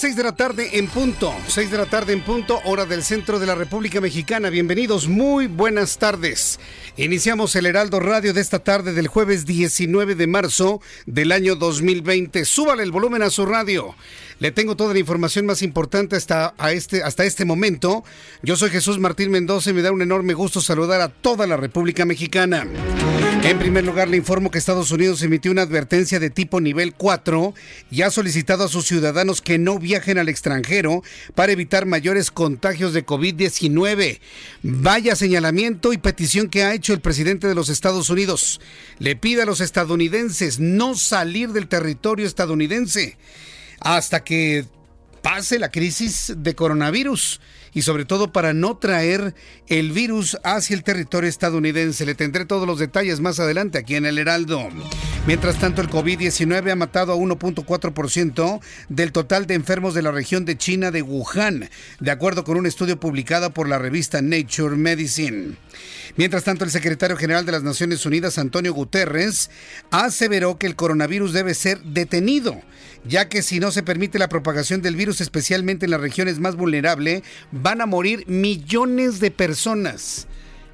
Las 6 de la tarde en punto, 6 de la tarde en punto, hora del centro de la República Mexicana. Bienvenidos, muy buenas tardes. Iniciamos el Heraldo Radio de esta tarde del jueves 19 de marzo del año 2020. Súbale el volumen a su radio. Le tengo toda la información más importante hasta, este, hasta este momento. Yo soy Jesús Martín Mendoza y me da un enorme gusto saludar a toda la República Mexicana. En primer lugar, le informo que Estados Unidos emitió una advertencia de tipo nivel 4 y ha solicitado a sus ciudadanos que no viajen al extranjero para evitar mayores contagios de COVID-19. Vaya señalamiento y petición que ha hecho el presidente de los Estados Unidos. Le pide a los estadounidenses no salir del territorio estadounidense hasta que pase la crisis de coronavirus y sobre todo para no traer el virus hacia el territorio estadounidense. Le tendré todos los detalles más adelante aquí en el Heraldo. Mientras tanto, el COVID-19 ha matado a 1.4% del total de enfermos de la región de China de Wuhan, de acuerdo con un estudio publicado por la revista Nature Medicine. Mientras tanto, el secretario general de las Naciones Unidas, Antonio Guterres, aseveró que el coronavirus debe ser detenido, ya que si no se permite la propagación del virus, especialmente en las regiones más vulnerables, van a morir millones de personas.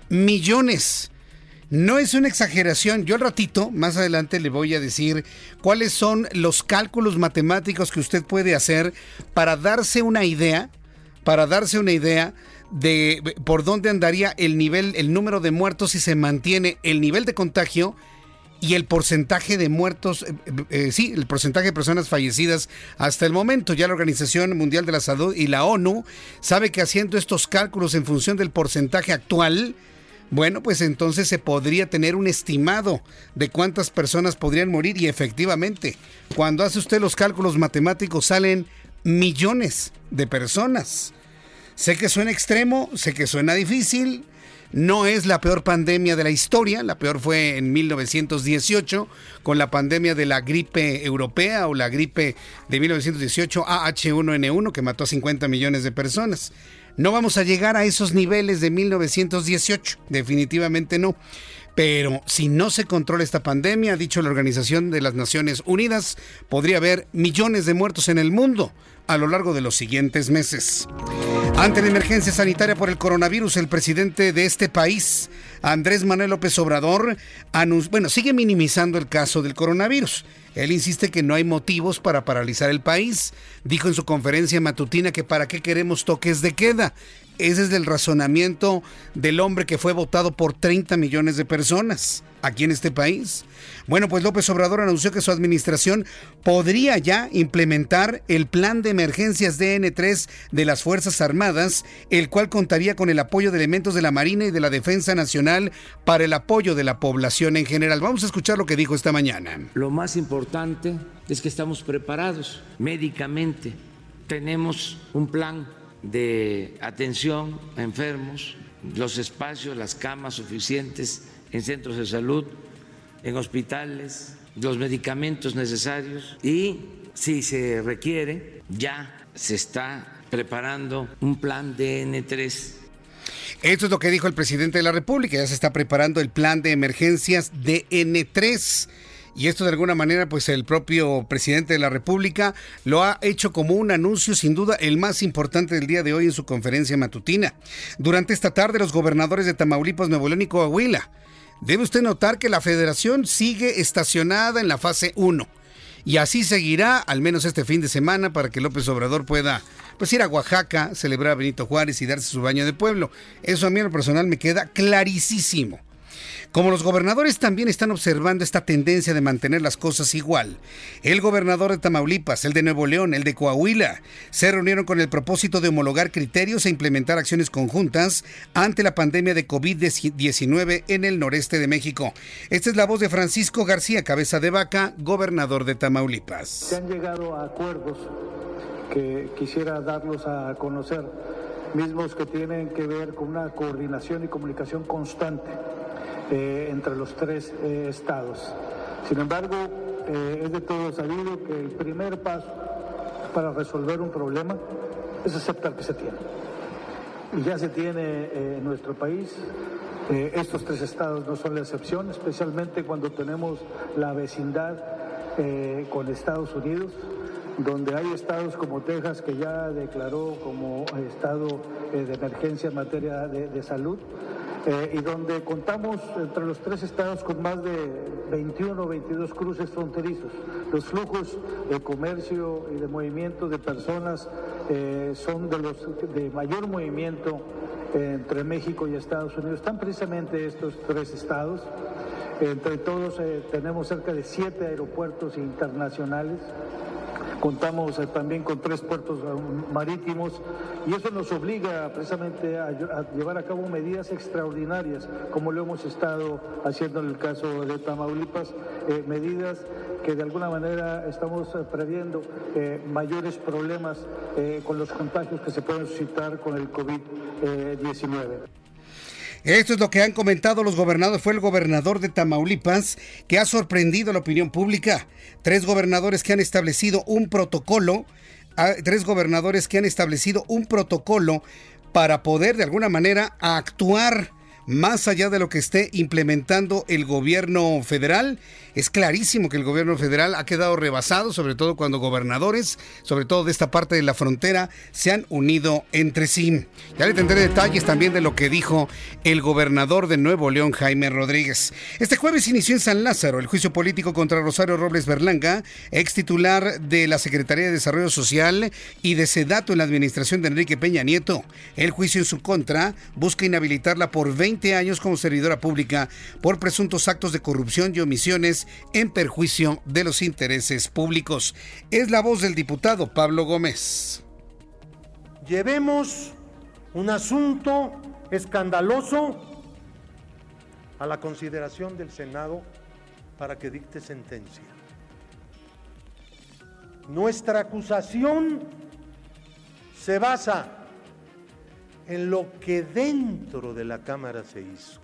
Millones. No es una exageración. Yo al ratito, más adelante, le voy a decir cuáles son los cálculos matemáticos que usted puede hacer para darse una idea, para darse una idea de por dónde andaría el nivel, el número de muertos si se mantiene el nivel de contagio y el porcentaje de muertos, eh, eh, sí, el porcentaje de personas fallecidas hasta el momento. Ya la Organización Mundial de la Salud y la ONU sabe que haciendo estos cálculos en función del porcentaje actual, bueno, pues entonces se podría tener un estimado de cuántas personas podrían morir y efectivamente, cuando hace usted los cálculos matemáticos salen millones de personas. Sé que suena extremo, sé que suena difícil, no es la peor pandemia de la historia, la peor fue en 1918 con la pandemia de la gripe europea o la gripe de 1918 AH1N1 que mató a 50 millones de personas. No vamos a llegar a esos niveles de 1918, definitivamente no. Pero si no se controla esta pandemia, ha dicho la Organización de las Naciones Unidas, podría haber millones de muertos en el mundo a lo largo de los siguientes meses. Ante la emergencia sanitaria por el coronavirus, el presidente de este país, Andrés Manuel López Obrador, bueno, sigue minimizando el caso del coronavirus. Él insiste que no hay motivos para paralizar el país. Dijo en su conferencia matutina que para qué queremos toques de queda. Ese es el razonamiento del hombre que fue votado por 30 millones de personas aquí en este país. Bueno, pues López Obrador anunció que su administración podría ya implementar el plan de emergencias DN3 de las Fuerzas Armadas, el cual contaría con el apoyo de elementos de la Marina y de la Defensa Nacional para el apoyo de la población en general. Vamos a escuchar lo que dijo esta mañana. Lo más importante es que estamos preparados médicamente. Tenemos un plan de atención a enfermos, los espacios, las camas suficientes en centros de salud, en hospitales, los medicamentos necesarios. Y si se requiere, ya se está preparando un plan DN3 esto es lo que dijo el presidente de la República. Ya se está preparando el plan de emergencias DN3 y esto de alguna manera pues el propio presidente de la República lo ha hecho como un anuncio sin duda el más importante del día de hoy en su conferencia matutina. Durante esta tarde los gobernadores de Tamaulipas, Nuevo León y Coahuila Debe usted notar que la federación sigue estacionada en la fase 1 y así seguirá al menos este fin de semana para que López Obrador pueda pues ir a Oaxaca, celebrar a Benito Juárez y darse su baño de pueblo. Eso a mí en lo personal me queda clarísimo. Como los gobernadores también están observando esta tendencia de mantener las cosas igual, el gobernador de Tamaulipas, el de Nuevo León, el de Coahuila, se reunieron con el propósito de homologar criterios e implementar acciones conjuntas ante la pandemia de COVID-19 en el noreste de México. Esta es la voz de Francisco García Cabeza de Vaca, gobernador de Tamaulipas. Se han llegado a acuerdos que quisiera darlos a conocer, mismos que tienen que ver con una coordinación y comunicación constante eh, entre los tres eh, estados. Sin embargo, eh, es de todo sabido que el primer paso para resolver un problema es aceptar que se tiene. Y ya se tiene en nuestro país. estos tres estados no son la excepción, especialmente cuando tenemos la vecindad con Estados Unidos, donde hay estados como Texas que ya declaró como estado de emergencia en materia de salud eh, y donde contamos entre los tres estados con más de 21 o 22 cruces fronterizos. Los flujos de comercio y de movimiento de personas eh, son de los de mayor movimiento entre México y Estados Unidos. Están precisamente estos tres estados. Entre todos eh, tenemos cerca de siete aeropuertos internacionales. Contamos eh, también con tres puertos eh, marítimos y eso nos obliga precisamente a, llevar a cabo medidas extraordinarias, como lo hemos estado haciendo en el caso de Tamaulipas, eh, medidas que de alguna manera estamos previendo mayores problemas con los contagios que se pueden suscitar con el COVID-19. Esto es lo que han comentado los gobernadores. Fue el gobernador de Tamaulipas que ha sorprendido a la opinión pública. Tres gobernadores que han establecido un protocolo, ah, tres gobernadores que han establecido un protocolo para poder de alguna manera actuar más allá de lo que esté implementando el gobierno federal es clarísimo que el gobierno federal ha quedado rebasado, sobre todo cuando gobernadores, sobre todo de esta parte de la frontera, se han unido entre sí. Ya le tendré detalles también de lo que dijo el gobernador de Nuevo León, Jaime Rodríguez. Este jueves inició en San Lázaro el juicio político contra Rosario Robles Berlanga, ex titular de la Secretaría de Desarrollo Social y de Sedato en la administración de Enrique Peña Nieto. El juicio en su contra busca inhabilitarla por 20 años como servidora pública por presuntos actos de corrupción y omisiones en perjuicio de los intereses públicos. Es la voz del diputado Pablo Gómez. Llevemos un asunto escandaloso a la consideración del Senado para que dicte sentencia. Nuestra acusación se basa en lo que dentro de la Cámara se hizo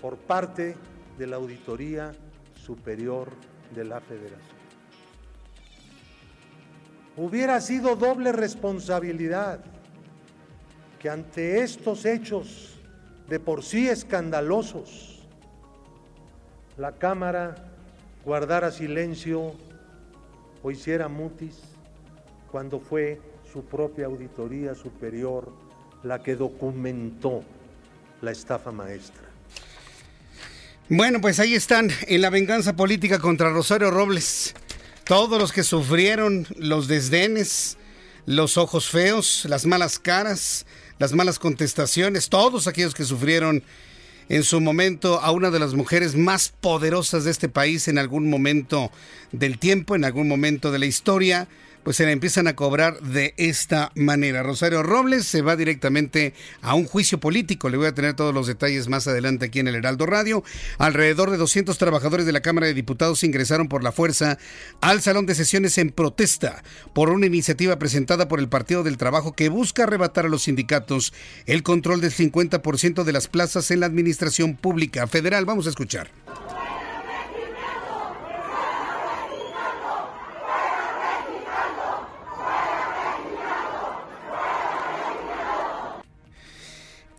por parte de la Auditoría Superior de la Federación. Hubiera sido doble responsabilidad que ante estos hechos de por sí escandalosos, la Cámara guardara silencio o hiciera mutis cuando fue su propia auditoría superior la que documentó la estafa maestra. Bueno, pues ahí están en la venganza política contra Rosario Robles. Todos los que sufrieron los desdenes, los ojos feos, las malas caras, las malas contestaciones, todos aquellos que sufrieron en su momento a una de las mujeres más poderosas de este país en algún momento del tiempo, en algún momento de la historia, pues se le empiezan a cobrar de esta manera. Rosario Robles se va directamente a un juicio político. Le voy a tener todos los detalles más adelante aquí en el Heraldo Radio. Alrededor de 200 trabajadores de la Cámara de Diputados ingresaron por la fuerza al salón de sesiones en protesta por una iniciativa presentada por el Partido del Trabajo que busca arrebatar a los sindicatos el control del 50% de las plazas en la administración pública federal. Vamos a escuchar.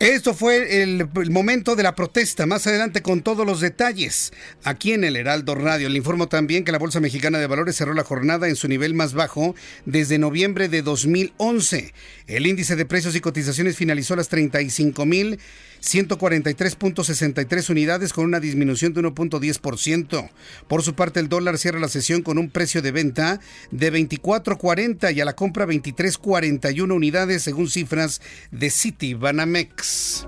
Esto fue el, momento de la protesta. Más adelante con todos los detalles. Aquí en el Heraldo Radio. Le informo también que la Bolsa Mexicana de Valores cerró la jornada en su nivel más bajo desde noviembre de 2011. El índice de precios y cotizaciones finalizó a las 35 mil 143.63 unidades con una disminución de 1.10%. Por su parte, el dólar cierra la sesión con un precio de venta de 24.40 y a la compra 23.41 unidades según cifras de City Banamex.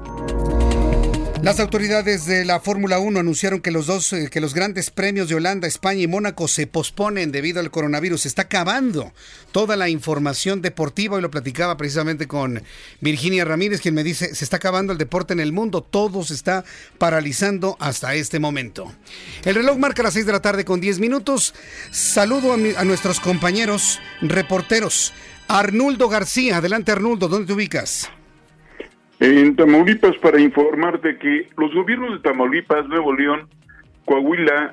Las autoridades de la Fórmula 1 anunciaron que los dos, eh, que los grandes premios de Holanda, España y Mónaco se posponen debido al coronavirus. Se está acabando toda la información deportiva. y lo platicaba precisamente con Virginia Ramírez, quien me dice, se está acabando el deporte en el mundo. Todo se está paralizando hasta este momento. El reloj marca las 6 de la tarde con 10 minutos. Saludo a, a nuestros compañeros reporteros. Arnuldo García, adelante Arnuldo, ¿dónde te ubicas? En Tamaulipas, para informarte que los gobiernos de Tamaulipas, Nuevo León, Coahuila,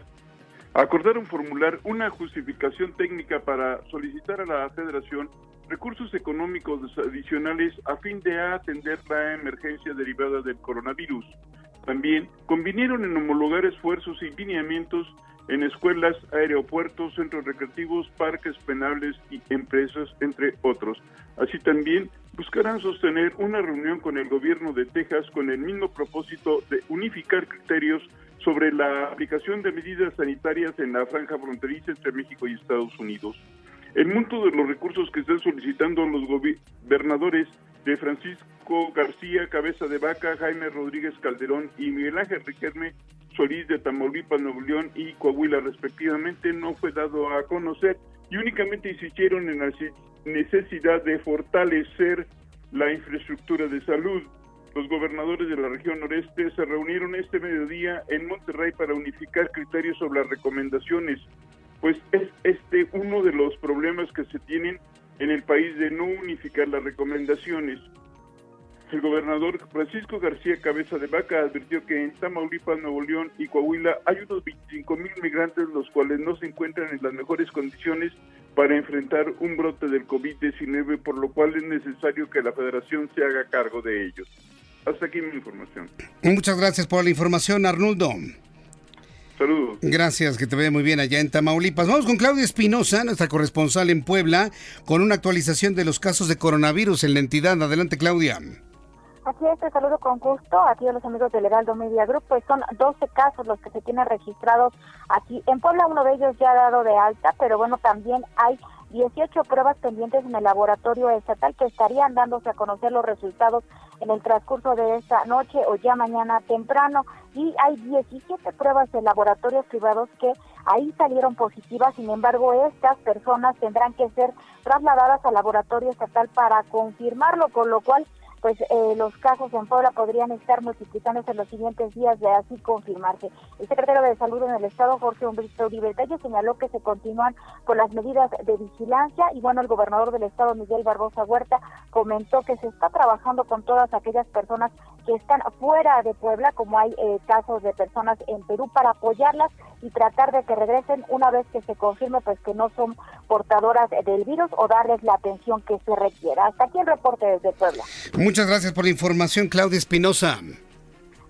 acordaron formular una justificación técnica para solicitar a la Federación recursos económicos adicionales a fin de atender la emergencia derivada del coronavirus. También convinieron en homologar esfuerzos y lineamientos en escuelas, aeropuertos, centros recreativos, parques penales y empresas, entre otros. Así también buscarán sostener una reunión con el gobierno de Texas con el mismo propósito de unificar criterios sobre la aplicación de medidas sanitarias en la franja fronteriza entre México y Estados Unidos. El monto de los recursos que están solicitando los gobernadores de Francisco García Cabeza de Vaca, Jaime Rodríguez Calderón y Miguel Ángel Riquelme Solís de Tamaulipas, Nuevo León y Coahuila respectivamente no fue dado a conocer y únicamente insistieron en la necesidad de fortalecer la infraestructura de salud. Los gobernadores de la región noreste se reunieron este mediodía en Monterrey para unificar criterios sobre las recomendaciones, pues es este uno de los problemas que se tienen en el país de no unificar las recomendaciones. El gobernador Francisco García Cabeza de Vaca advirtió que en Tamaulipas, Nuevo León y Coahuila hay unos 25 mil migrantes los cuales no se encuentran en las mejores condiciones para enfrentar un brote del COVID-19, por lo cual es necesario que la federación se haga cargo de ellos. Hasta aquí mi información. Muchas gracias por la información, Arnoldo. Saludos. Gracias, que te vaya muy bien allá en Tamaulipas. Vamos con Claudia Espinosa, nuestra corresponsal en Puebla, con una actualización de los casos de coronavirus en la entidad. Adelante, Claudia. Así es, te saludo con gusto aquí a los amigos del Heraldo Media Group, pues son 12 casos los que se tienen registrados aquí. En Puebla uno de ellos ya ha dado de alta, pero bueno, también hay 18 pruebas pendientes en el laboratorio estatal que estarían dándose a conocer los resultados en el transcurso de esta noche o ya mañana temprano. Y hay 17 pruebas de laboratorios privados que ahí salieron positivas, sin embargo estas personas tendrán que ser trasladadas al laboratorio estatal para confirmarlo, con lo cual pues eh, los casos en Puebla podrían estar multiplicándose en los siguientes días de así confirmarse. El secretario de Salud en el Estado, Jorge Humberto Uribe señaló que se continúan con las medidas de vigilancia y bueno, el gobernador del Estado, Miguel Barbosa Huerta, comentó que se está trabajando con todas aquellas personas que están fuera de Puebla, como hay eh, casos de personas en Perú, para apoyarlas y tratar de que regresen una vez que se confirme pues que no son portadoras del virus o darles la atención que se requiera. Hasta aquí el reporte desde Puebla. Muchas gracias por la información, Claudia Espinosa.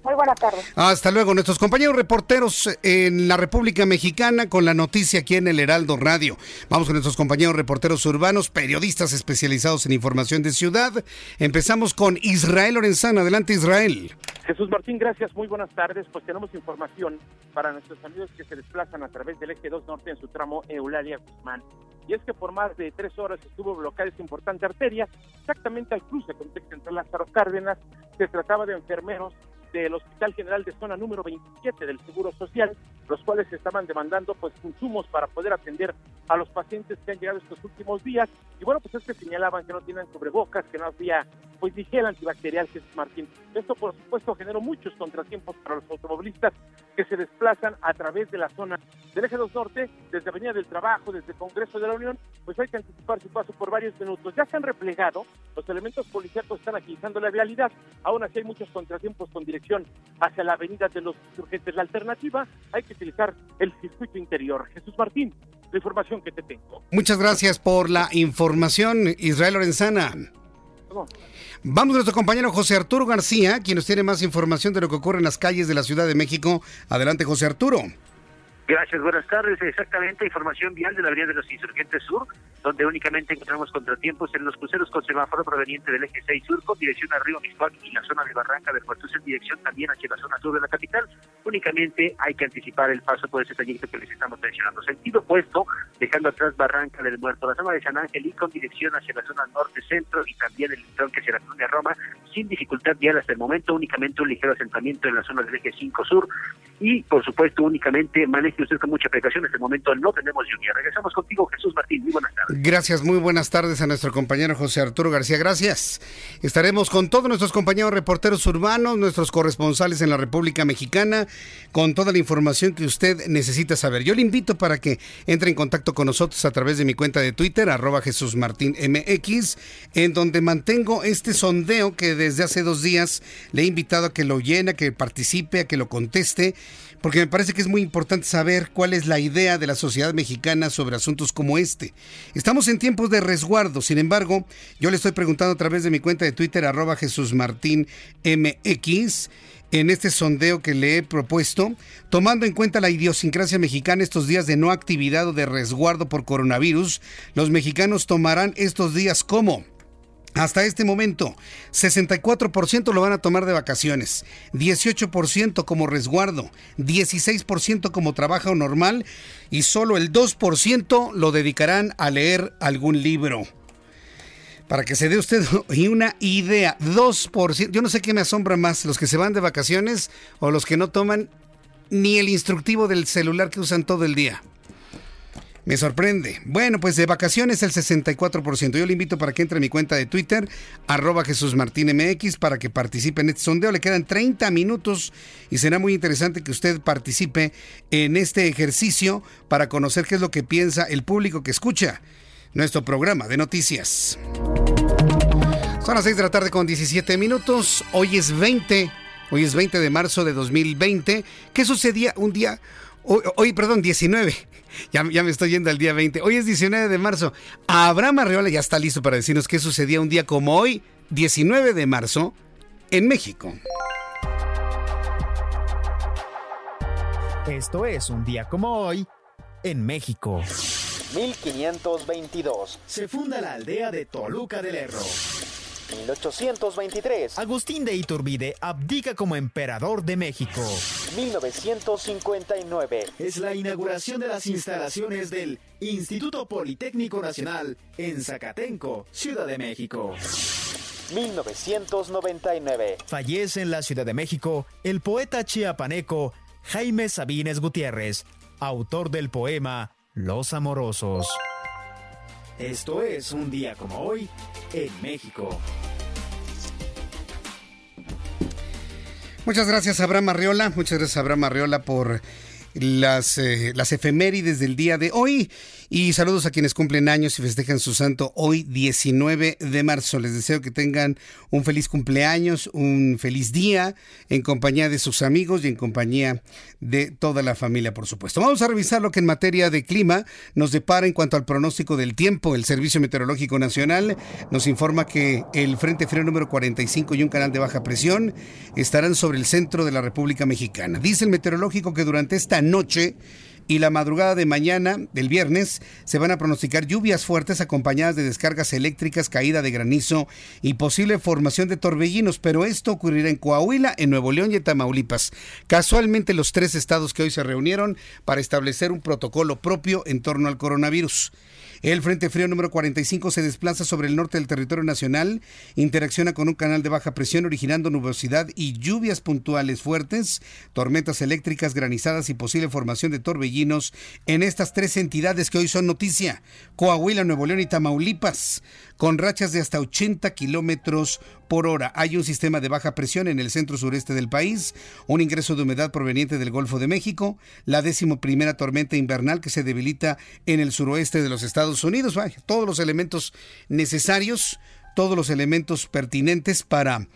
Muy buenas tardes. Hasta luego. Nuestros compañeros reporteros en la República Mexicana con la noticia aquí en el Heraldo Radio. Vamos con nuestros compañeros reporteros urbanos, periodistas especializados en información de ciudad. Empezamos con Israel Lorenzana. Adelante, Israel. Jesús Martín, gracias. Muy buenas tardes. Pues tenemos información para nuestros amigos que se desplazan a través del eje 2 norte en su tramo Eulalia Guzmán. Y es que por más de tres horas estuvo bloqueada esta importante arteria, exactamente al cruce con Central Lázaro Cárdenas. Se trataba de enfermeros del Hospital General de Zona número 27 del Seguro Social, los cuales estaban demandando pues consumos para poder atender a los pacientes que han llegado estos últimos días. Y bueno, pues es que señalaban que no tienen cubrebocas, que no había pues gel antibacterial Jesús Martín. Esto por supuesto generó muchos contratiempos para los automovilistas que se desplazan a través de la zona del Eje 2 Norte, desde Avenida del Trabajo, desde Congreso de la Unión, pues hay que anticipar su paso por varios minutos. Ya se han replegado, los elementos policíacos están agilizando la realidad, aún así hay muchos contratiempos con dirección hacia la avenida de los insurgentes. La alternativa, hay que utilizar el circuito interior. Jesús Martín, la información que te tengo. Muchas gracias por la información, Israel Lorenzana. Vamos a nuestro compañero José Arturo García, quien nos tiene más información de lo que ocurre en las calles de la Ciudad de México. Adelante, José Arturo. Gracias, buenas tardes. Exactamente, información vial de la Avenida de los Insurgentes Sur, donde únicamente encontramos contratiempos en los cruceros con semáforo proveniente del eje 6 Sur con dirección a Río Mixpac y la zona de Barranca del Puerto en dirección también hacia la zona sur de la capital. Únicamente hay que anticipar el paso por ese trayecto que les estamos mencionando. Sentido opuesto, dejando atrás Barranca del Muerto, la zona de San Ángel y con dirección hacia la zona norte-centro y también el tronque hacia la colonia Roma, sin dificultad vial hasta el momento, únicamente un ligero asentamiento en la zona del eje 5 Sur y, por supuesto, únicamente manejo usted con mucha precaución. En este momento no tenemos lluvia. Regresamos contigo, Jesús Martín. Muy buenas tardes. Gracias, muy buenas tardes a nuestro compañero José Arturo García. Gracias. Estaremos con todos nuestros compañeros reporteros urbanos, nuestros corresponsales en la República Mexicana, con toda la información que usted necesita saber. Yo le invito para que entre en contacto con nosotros a través de mi cuenta de Twitter, arroba Jesús Martín MX, en donde mantengo este sondeo que desde hace dos días le he invitado a que lo llene, a que participe, a que lo conteste porque me parece que es muy importante saber cuál es la idea de la sociedad mexicana sobre asuntos como este. Estamos en tiempos de resguardo, sin embargo, yo le estoy preguntando a través de mi cuenta de Twitter, arroba Jesús Martín MX, en este sondeo que le he propuesto, tomando en cuenta la idiosincrasia mexicana estos días de no actividad o de resguardo por coronavirus, los mexicanos tomarán estos días como hasta este momento, 64% lo van a tomar de vacaciones, 18% como resguardo, 16% como trabajo normal y solo el 2% lo dedicarán a leer algún libro. Para que se dé usted una idea, 2%, yo no sé qué me asombra más, los que se van de vacaciones o los que no toman ni el instructivo del celular que usan todo el día. Me sorprende. Bueno, pues de vacaciones el 64%. Yo le invito para que entre a mi cuenta de Twitter, arroba Jesús Martín MX, para que participe en este sondeo. Le quedan 30 minutos y será muy interesante que usted participe en este ejercicio para conocer qué es lo que piensa el público que escucha nuestro programa de noticias. Son las 6 de la tarde con 17 minutos. Hoy es 20. Hoy es 20 de marzo de 2020. ¿Qué sucedía un día? Hoy, perdón, 19. Ya, ya, me estoy yendo al día 20. Hoy es 19 de marzo. Abraham Arreola ya está listo para decirnos qué sucedía un día como hoy, 19 de marzo, en México. Esto es un día como hoy, en México. 1522. Se funda la aldea de Toluca del Herro. 1823. Agustín de Iturbide abdica como emperador de México. 1959. Es la inauguración de las instalaciones del Instituto Politécnico Nacional en Zacatenco, Ciudad de México. 1999. Fallece en la Ciudad de México el poeta chiapaneco Jaime Sabines Gutiérrez, autor del poema Los Amorosos. Esto es un día como hoy en México. Muchas gracias, Abraham Arriola. Muchas gracias, Abraham Arriola, por las, eh, las efemérides del día de hoy. Y saludos a quienes cumplen años y festejan su santo hoy 19 de marzo. Les deseo que tengan un feliz cumpleaños, un feliz día en compañía de sus amigos y en compañía de toda la familia, por supuesto. Vamos a revisar lo que en materia de clima nos depara en cuanto al pronóstico del tiempo. El Servicio Meteorológico Nacional nos informa que el Frente Frío número 45 y un canal de baja presión estarán sobre el centro de la República Mexicana. Dice el meteorológico que durante esta noche y la madrugada de mañana, del viernes, se van a pronosticar lluvias fuertes acompañadas de descargas eléctricas, caída de granizo y posible formación de torbellinos, pero esto ocurrirá en Coahuila, en Nuevo León y en Tamaulipas. Casualmente los tres estados que hoy se reunieron para establecer un protocolo propio en torno al coronavirus. El Frente Frío número 45 se desplaza sobre el norte del territorio nacional, interacciona con un canal de baja presión originando nubosidad y lluvias puntuales fuertes, tormentas eléctricas, granizadas y posible formación de torbellinos en estas tres entidades que hoy son noticia, Coahuila, Nuevo León y Tamaulipas con rachas de hasta 80 kilómetros por hora. Hay un sistema de baja presión en el centro sureste del país, un ingreso de humedad proveniente del Golfo de México, la décimo primera tormenta invernal que se debilita en el suroeste de los Estados Unidos. todos los elementos necesarios, todos los elementos pertinentes para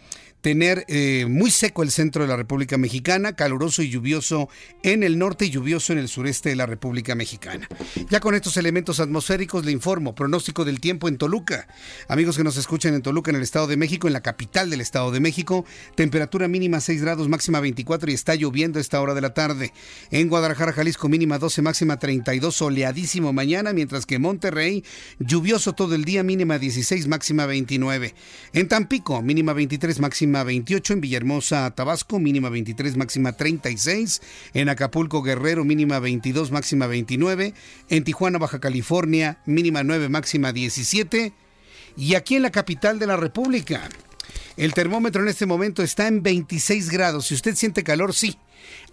tener eh, muy seco el centro de la República Mexicana, caluroso y lluvioso en el norte y lluvioso en el sureste de la República Mexicana. Ya con estos elementos atmosféricos le informo, pronóstico del tiempo en Toluca. Amigos que nos escuchan en Toluca, en el Estado de México, en la capital del Estado de México, temperatura mínima 6 grados, máxima 24 y está lloviendo a esta hora de la tarde. En Guadalajara, Jalisco, mínima 12, máxima 32, soleadísimo mañana, mientras que Monterrey, lluvioso todo el día, mínima 16, máxima 29. En Tampico, mínima 23, máxima 28. En Villahermosa, Tabasco, mínima 23, máxima 36. En Acapulco, Guerrero, mínima 22, máxima 29. En Tijuana, Baja California, mínima 9, máxima 17. Y aquí en la capital de la República, el termómetro en este momento está en 26 grados. Si usted siente calor, sí.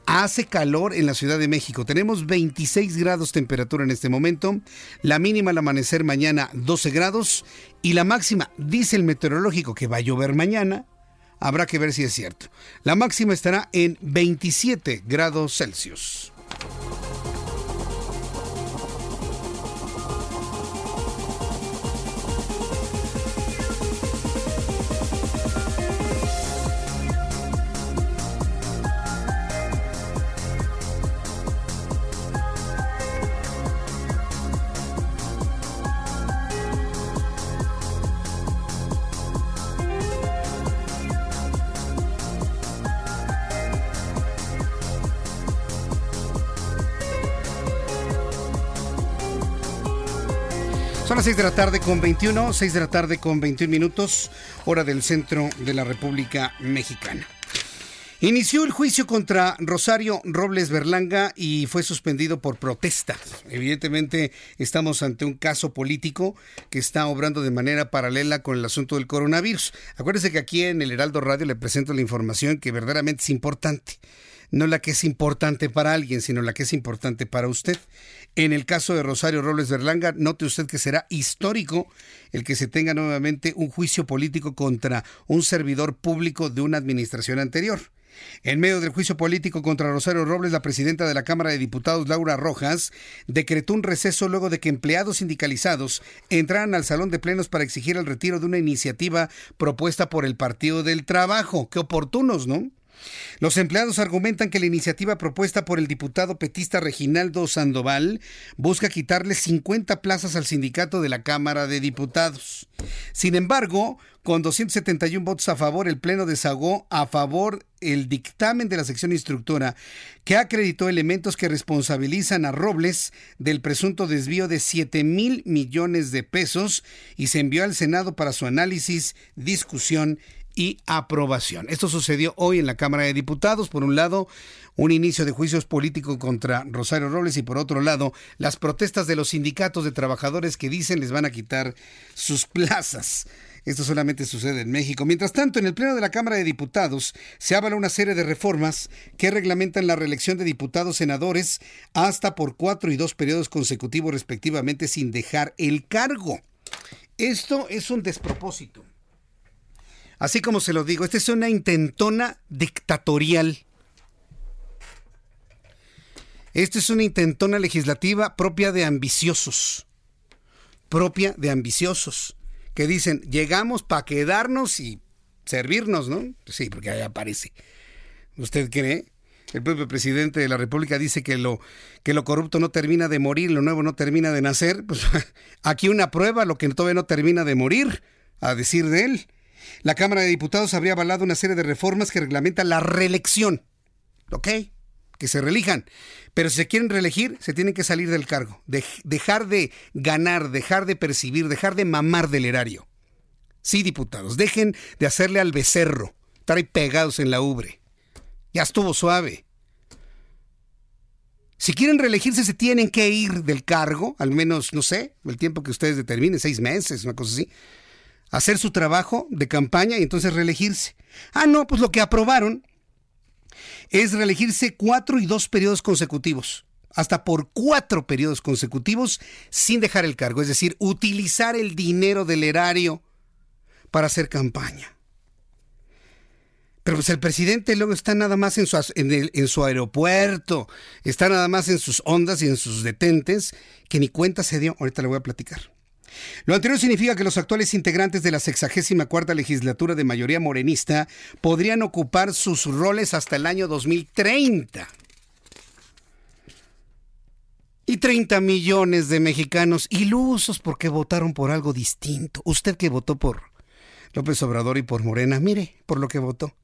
Hace calor en la Ciudad de México. Tenemos 26 grados temperatura en este momento. La mínima al amanecer mañana 12 grados. Y la máxima, dice el meteorológico que va a llover mañana. Habrá que ver si es cierto. La máxima estará en 27 grados Celsius. 6 de la tarde con 21, 6 de la tarde con 21 minutos, hora del centro de la República Mexicana. Inició el juicio contra Rosario Robles Berlanga y fue suspendido por protesta. Evidentemente estamos ante un caso político que está obrando de manera paralela con el asunto del coronavirus. Acuérdese que aquí en el Heraldo Radio le presento la información que verdaderamente es importante no la que es importante para alguien, sino la que es importante para usted. En el caso de Rosario Robles Berlanga, note usted que será histórico el que se tenga nuevamente un juicio político contra un servidor público de una administración anterior. En medio del juicio político contra Rosario Robles, la presidenta de la Cámara de Diputados, Laura Rojas, decretó un receso luego de que empleados sindicalizados entraran al salón de plenos para exigir el retiro de una iniciativa propuesta por el Partido del Trabajo. Qué oportunos, ¿no? Los empleados argumentan que la iniciativa propuesta por el diputado petista Reginaldo Sandoval busca quitarle 50 plazas al sindicato de la Cámara de Diputados. Sin embargo, con 271 votos a favor, el Pleno desagó a favor el dictamen de la sección instructora que acreditó elementos que responsabilizan a Robles del presunto desvío de 7 mil millones de pesos y se envió al Senado para su análisis, discusión y aprobación. Esto sucedió hoy en la Cámara de Diputados. Por un lado, un inicio de juicios políticos contra Rosario Robles y por otro lado, las protestas de los sindicatos de trabajadores que dicen les van a quitar sus plazas. Esto solamente sucede en México. Mientras tanto, en el Pleno de la Cámara de Diputados se avala una serie de reformas que reglamentan la reelección de diputados senadores hasta por cuatro y dos periodos consecutivos respectivamente sin dejar el cargo. Esto es un despropósito. Así como se lo digo, esta es una intentona dictatorial. Esta es una intentona legislativa propia de ambiciosos. Propia de ambiciosos. Que dicen, llegamos para quedarnos y servirnos, ¿no? Sí, porque ahí aparece. ¿Usted cree? El propio presidente de la República dice que lo, que lo corrupto no termina de morir, lo nuevo no termina de nacer. Pues aquí una prueba, lo que todavía no termina de morir, a decir de él. La Cámara de Diputados habría avalado una serie de reformas que reglamentan la reelección. ¿Ok? Que se reelijan. Pero si se quieren reelegir, se tienen que salir del cargo. dejar de ganar, dejar de percibir, dejar de mamar del erario. Sí, diputados, dejen de hacerle al becerro, estar ahí pegados en la ubre. Ya estuvo suave. Si quieren reelegirse, se tienen que ir del cargo, al menos, no sé, el tiempo que ustedes determinen, seis meses, una cosa así hacer su trabajo de campaña y entonces reelegirse. Ah, no, pues lo que aprobaron es reelegirse cuatro y dos periodos consecutivos, hasta por cuatro periodos consecutivos sin dejar el cargo, es decir, utilizar el dinero del erario para hacer campaña. Pero pues el presidente luego está nada más en su, en, en su aeropuerto, está nada más en sus ondas y en sus detentes, que ni cuenta se dio. Ahorita le voy a platicar. Lo anterior significa que los actuales integrantes de la 64 legislatura de mayoría morenista podrían ocupar sus roles hasta el año 2030. Y 30 millones de mexicanos ilusos porque votaron por algo distinto. Usted que votó por López Obrador y por Morena, mire por lo que votó.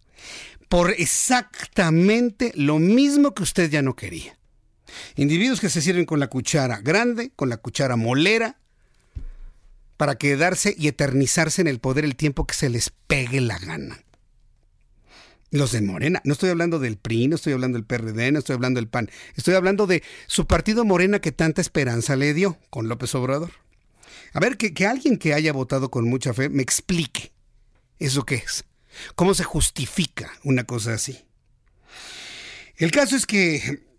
Por exactamente lo mismo que usted ya no quería. Individuos que se sirven con la cuchara grande, con la cuchara molera, para quedarse y eternizarse en el poder el tiempo que se les pegue la gana. Los de Morena, no estoy hablando del PRI, no estoy hablando del PRD, no estoy hablando del PAN, estoy hablando de su partido Morena que tanta esperanza le dio con López Obrador. A ver, que, que alguien que haya votado con mucha fe me explique eso qué es. ¿Cómo se justifica una cosa así? El caso es que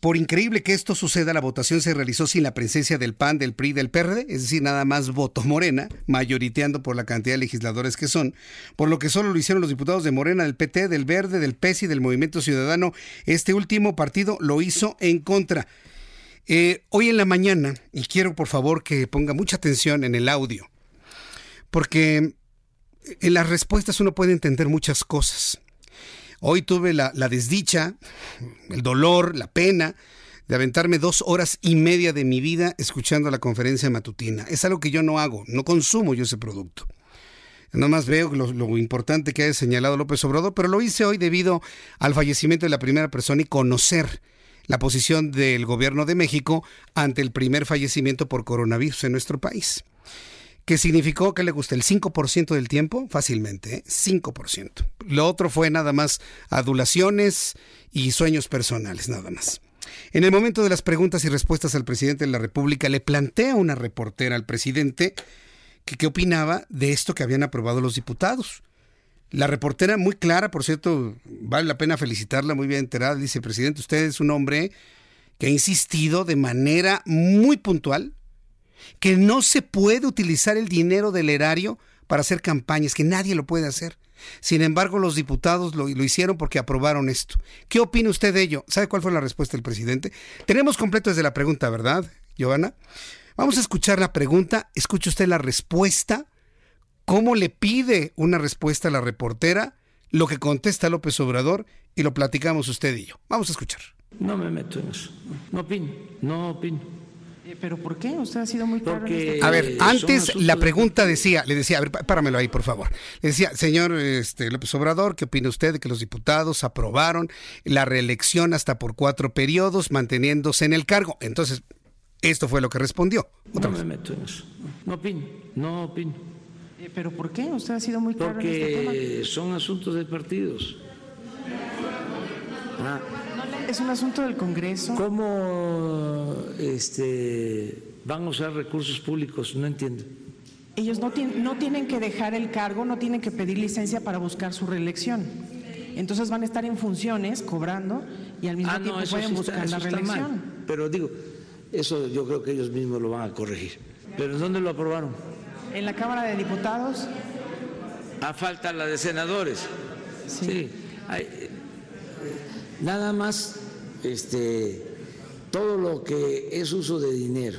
por increíble que esto suceda, la votación se realizó sin la presencia del PAN, del PRI, del PRD, es decir, nada más voto Morena, mayoriteando por la cantidad de legisladores que son, por lo que solo lo hicieron los diputados de Morena, del PT, del Verde, del PES y del Movimiento Ciudadano. Este último partido lo hizo en contra. Eh, hoy en la mañana, y quiero por favor que ponga mucha atención en el audio, porque en las respuestas uno puede entender muchas cosas. Hoy tuve la, desdicha, el dolor, la pena de aventarme dos horas y media de mi vida escuchando la conferencia matutina. Es algo que yo no hago, no consumo yo ese producto. Nada más veo lo, lo, importante que ha señalado López Obrador, pero lo hice hoy debido al fallecimiento de la primera persona y conocer la posición del gobierno de México ante el primer fallecimiento por coronavirus en nuestro país que significó que le gusta el 5% del tiempo, fácilmente, ¿eh? 5%. Lo otro fue nada más adulaciones y sueños personales, nada más. En el momento de las preguntas y respuestas al presidente de la República, le plantea una reportera al presidente que qué opinaba de esto que habían aprobado los diputados. La reportera, muy clara, por cierto, vale la pena felicitarla, muy bien enterada, dice, presidente, usted es un hombre que ha insistido de manera muy puntual que no se puede utilizar el dinero del erario para hacer campañas, que nadie lo puede hacer. Sin embargo, los diputados lo, lo, hicieron porque aprobaron esto. ¿Qué opina usted de ello? ¿Sabe cuál fue la respuesta del presidente? Tenemos completo desde la pregunta, ¿verdad, Giovanna? Vamos a escuchar la pregunta. Escuche usted la respuesta. ¿Cómo le pide una respuesta a la reportera? Lo que contesta López Obrador y lo platicamos usted y yo. Vamos a escuchar. No me meto en eso. No opino. No opino. Eh, ¿Pero por qué? Usted ha sido muy claro. Porque a ver, antes la pregunta decía, le decía, a ver, páramelo ahí, por favor. Le decía, señor este, López Obrador, ¿qué opina usted de que los diputados aprobaron la reelección hasta por cuatro periodos, manteniéndose en el cargo? Entonces, esto fue lo que respondió. Otra no vez. me meto en eso. No opino, no opino. Eh, ¿Pero por qué? Usted ha sido muy claro Porque en este tema. son asuntos de partidos. Ah. Es un asunto del Congreso. ¿Cómo este, van a usar recursos públicos? No entiendo. Ellos no, tienen, no tienen que dejar el cargo, no tienen que pedir licencia para buscar su reelección. Entonces van a estar en funciones, cobrando, y al mismo ah, tiempo no, pueden sí buscar está, la reelección. Pero digo, eso yo creo que ellos mismos lo van a corregir. ¿Pero dónde lo aprobaron? En la Cámara de Diputados. A falta la de senadores. Sí. sí. Hay, nada más este, todo lo que es uso de dinero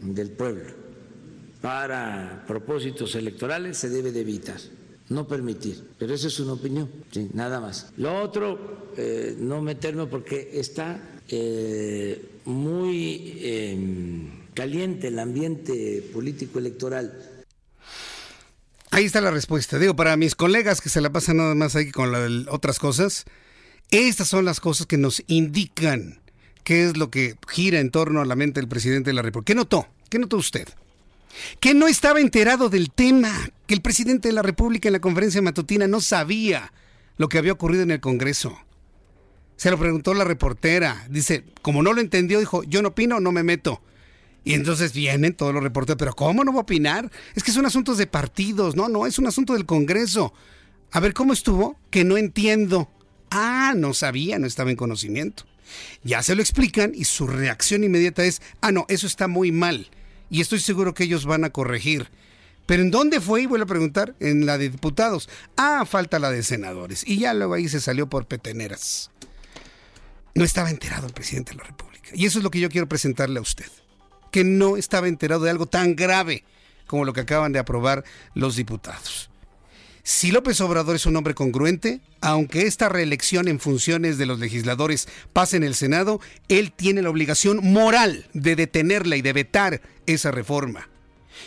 del pueblo para propósitos electorales se debe de evitar, no permitir. Pero esa es una opinión, sí, nada más. Lo otro, eh, no meterme porque está eh, muy eh, caliente el ambiente político electoral. Ahí está la respuesta. Digo, para mis colegas que se la pasan nada más ahí con la otras cosas, estas son las cosas que nos indican qué es lo que gira en torno a la mente del presidente de la República. ¿Qué notó? ¿Qué notó usted? Que no estaba enterado del tema, que el presidente de la República en la conferencia matutina no sabía lo que había ocurrido en el Congreso. Se lo preguntó la reportera. Dice, como no lo entendió, dijo, yo no opino, no me meto. Y entonces vienen todos los reporteros, pero ¿cómo no va a opinar? Es que son asuntos de partidos, no, no, es un asunto del Congreso. A ver, ¿cómo estuvo? Que no entiendo. Ah, no sabía, no estaba en conocimiento. Ya se lo explican y su reacción inmediata es, ah, no, eso está muy mal. Y estoy seguro que ellos van a corregir. ¿Pero en dónde fue? Y vuelvo a preguntar, en la de diputados. Ah, falta la de senadores. Y ya luego ahí se salió por peteneras. No estaba enterado el presidente de la República. Y eso es lo que yo quiero presentarle a usted. que no estaba enterado de algo tan grave como lo que acaban de aprobar los diputados. Si López Obrador es un hombre congruente, aunque esta reelección en funciones de los legisladores pase en el Senado, él tiene la obligación moral de detenerla y de vetar esa reforma.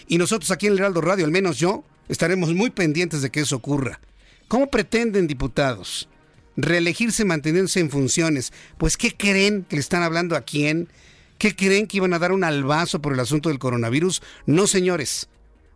Y nosotros aquí en el Heraldo Radio, al menos yo, estaremos muy pendientes de que eso ocurra. ¿Cómo pretenden diputados reelegirse manteniéndose en funciones? Pues ¿qué creen que le están hablando a quién? ¿Qué creen que iban a dar un albazo por el asunto del coronavirus? No, señores.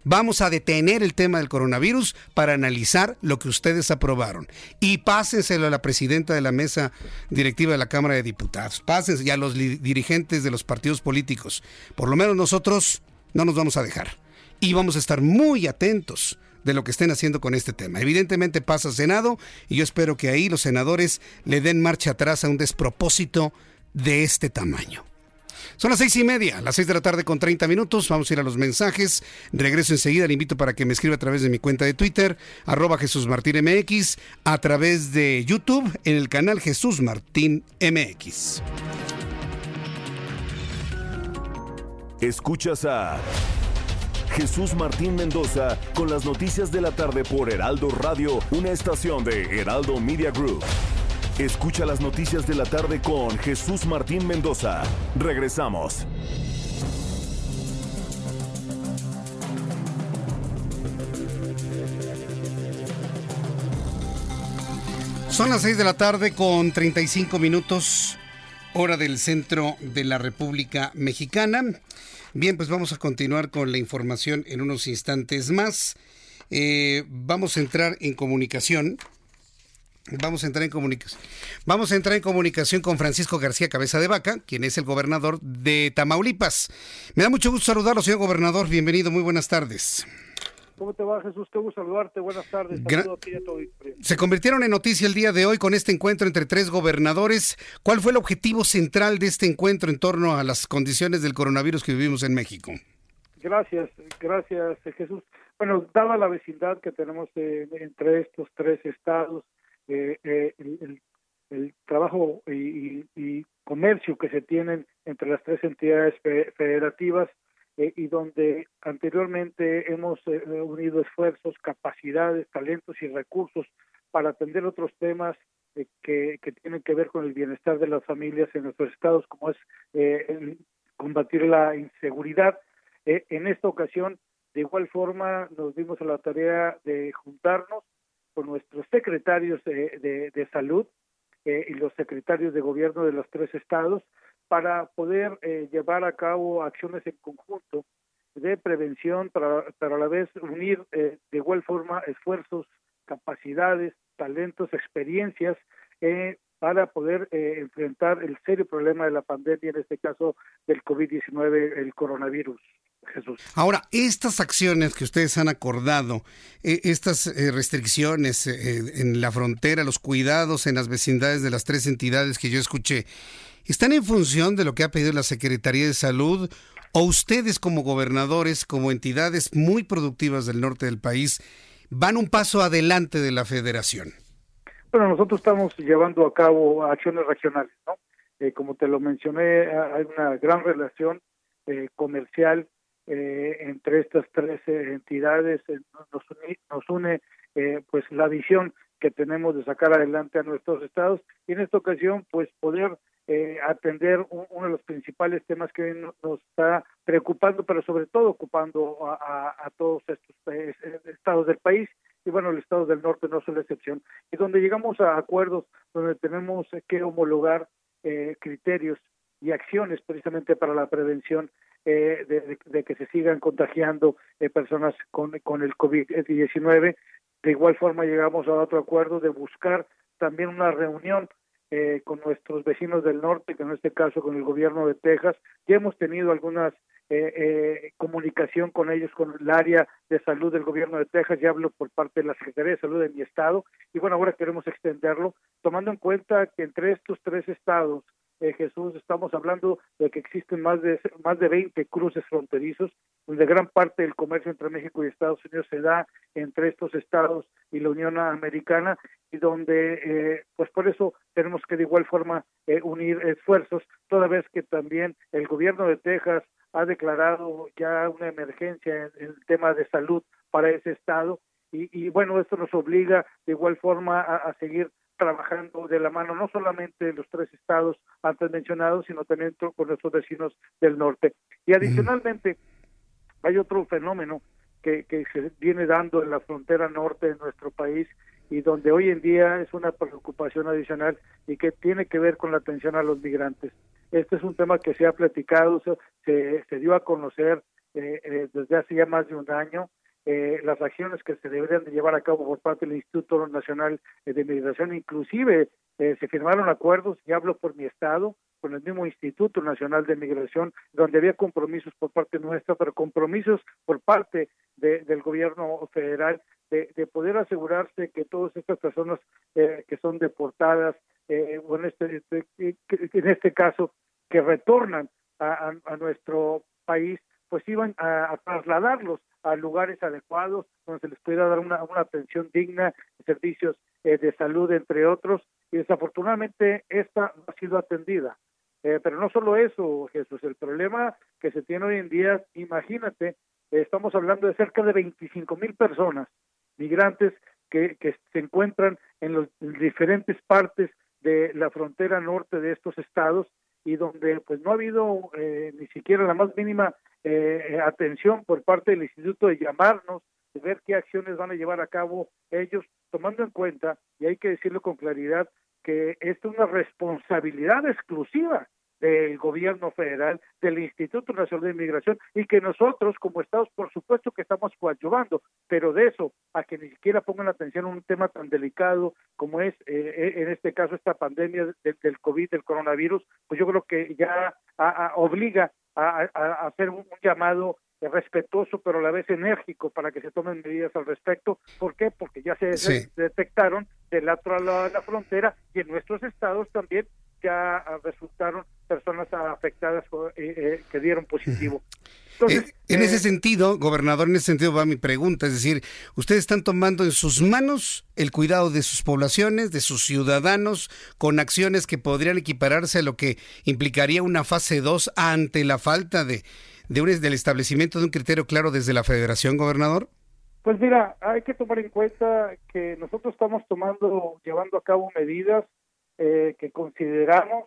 Vamos a detener el tema del coronavirus para analizar lo que ustedes aprobaron. Y pásenselo a la presidenta de la mesa directiva de la Cámara de Diputados. Pásense a los dirigentes de los partidos políticos. Por lo menos nosotros no nos vamos a dejar. Y vamos a estar muy atentos de lo que estén haciendo con este tema. Evidentemente pasa Senado y yo espero que ahí los senadores le den marcha atrás a un despropósito de este tamaño. Son las seis y media, las seis de la tarde con 30 minutos. Vamos a ir a los mensajes. Regreso enseguida. Le invito para que me escriba a través de mi cuenta de Twitter, arroba Jesús Martín MX, a través de YouTube en el canal Jesús Martín MX. Escuchas a Jesús Martín Mendoza con las noticias de la tarde por Heraldo Radio, una estación de Heraldo Media Group. Escucha las noticias de la tarde con Jesús Martín Mendoza. Regresamos. Son las 6 de la tarde con 35 minutos, hora del centro de la República Mexicana. Bien, pues vamos a continuar con la información en unos instantes más. Eh, vamos a entrar en comunicación Vamos a entrar en comunicación. Vamos a entrar en comunicación con Francisco García Cabeza de Vaca, quien es el gobernador de Tamaulipas. Me da mucho gusto saludarlo, señor gobernador. Bienvenido, muy buenas tardes. ¿Cómo te va, Jesús? Qué gusto saludarte. Buenas tardes. Se convirtieron en noticia el día de hoy con este encuentro entre tres gobernadores. ¿Cuál fue el objetivo central de este encuentro en torno a las condiciones del coronavirus que vivimos en México? Gracias, gracias, Jesús. Bueno, dada la vecindad que tenemos eh, entre estos tres estados, eh, eh, el, el, trabajo y, y, comercio que se tienen entre las tres entidades federativas eh, y donde anteriormente hemos eh, unido esfuerzos, capacidades, talentos y recursos para atender otros temas que, tienen que ver con el bienestar de las familias en nuestros estados, como es combatir la inseguridad. en esta ocasión, de igual forma, nos dimos a la tarea de juntarnos con nuestros secretarios de, de, salud eh, y los secretarios de gobierno de los tres estados para poder eh, llevar a cabo acciones en conjunto de prevención, para, para a la vez unir eh, de igual forma esfuerzos, capacidades, talentos, experiencias para poder enfrentar el serio problema de la pandemia, en este caso del COVID-19, el coronavirus. Jesús. Ahora, estas acciones que ustedes han acordado, eh, estas eh, restricciones eh, en la frontera, los cuidados en las vecindades de las tres entidades que yo escuché, ¿están en función de lo que ha pedido la Secretaría de Salud o ustedes como gobernadores, como entidades muy productivas del norte del país, van un paso adelante de la federación? Bueno, nosotros estamos llevando a cabo acciones regionales, ¿no? como te lo mencioné, hay una gran relación comercial eh, entre estas tres entidades eh, nos, nos une eh, pues la visión que tenemos de sacar adelante a nuestros estados y en esta ocasión pues poder eh, atender uno de los principales temas que nos está preocupando pero sobre todo ocupando a, a, todos estos estados del país y bueno el estado del norte no es la excepción y donde llegamos a acuerdos donde tenemos que homologar criterios y acciones precisamente para la prevención eh, de, que se sigan contagiando eh, personas con, con el COVID-19. De igual forma llegamos a otro acuerdo de buscar también una reunión eh, con nuestros vecinos del norte, que en este caso con el gobierno de Texas. Ya hemos tenido algunas eh, comunicación con ellos, con el área de salud del gobierno de Texas, ya hablo por parte de la Secretaría de Salud de mi estado, y bueno, ahora queremos extenderlo, tomando en cuenta que entre estos tres estados eh, Jesús, estamos hablando de que existen más de más de 20 cruces fronterizos, donde gran parte del comercio entre México y Estados Unidos se da entre estos estados y la Unión Americana y donde eh, pues por eso tenemos que de igual forma eh, unir esfuerzos, toda vez que también el gobierno de Texas ha declarado ya una emergencia en, el tema de salud para ese estado y, y, bueno, esto nos obliga de igual forma a, a seguir trabajando de la mano no solamente los tres estados antes mencionados, sino también con nuestros vecinos del norte. Y adicionalmente, hay otro fenómeno que, que se viene dando en la frontera norte de nuestro país y donde hoy en día es una preocupación adicional y que tiene que ver con la atención a los migrantes. Este es un tema que se ha platicado, se, se dio a conocer eh, eh, desde hace ya más de un año eh, las acciones que se deberían de llevar a cabo por parte del Instituto Nacional de Migración, inclusive eh, se firmaron acuerdos, y hablo por mi estado, con el mismo Instituto Nacional de Migración, donde había compromisos por parte nuestra, pero compromisos por parte del gobierno federal de, poder asegurarse que todas estas personas eh, que son deportadas, eh, o en este, este en este caso, que retornan a nuestro país, pues iban a, trasladarlos a lugares adecuados donde se les pudiera dar una, una atención digna, servicios eh, de salud, entre otros, y desafortunadamente esta no ha sido atendida. Eh, pero no solo eso, Jesús, el problema que se tiene hoy en día, imagínate, estamos hablando de cerca de 25 mil personas, migrantes que, que se encuentran en las diferentes partes de la frontera norte de estos estados y donde pues no ha habido eh, ni siquiera la más mínima eh, atención por parte del instituto de llamarnos, de ver qué acciones van a llevar a cabo ellos, tomando en cuenta, y hay que decirlo con claridad, que esto es una responsabilidad exclusiva del gobierno federal, del Instituto Nacional de Inmigración y que nosotros como Estados por supuesto que estamos coadyuvando, pero de eso a que ni siquiera pongan atención a un tema tan delicado como es eh, en este caso esta pandemia del COVID, del coronavirus, pues yo creo que ya obliga a, hacer un, llamado respetuoso pero a la vez enérgico para que se tomen medidas al respecto. ¿Por qué? Porque ya se detectaron del otro lado de la frontera y en nuestros estados también ya resultaron personas afectadas eh, eh, que dieron positivo. Entonces, en ese eh, sentido, gobernador, en ese sentido va mi pregunta, es decir, ustedes están tomando en sus manos el cuidado de sus poblaciones, de sus ciudadanos, con acciones que podrían equipararse a lo que implicaría una fase 2 ante la falta de, de un, del establecimiento de un criterio claro desde la federación, gobernador. Pues mira, hay que tomar en cuenta que nosotros estamos tomando, llevando a cabo medidas eh, que consideramos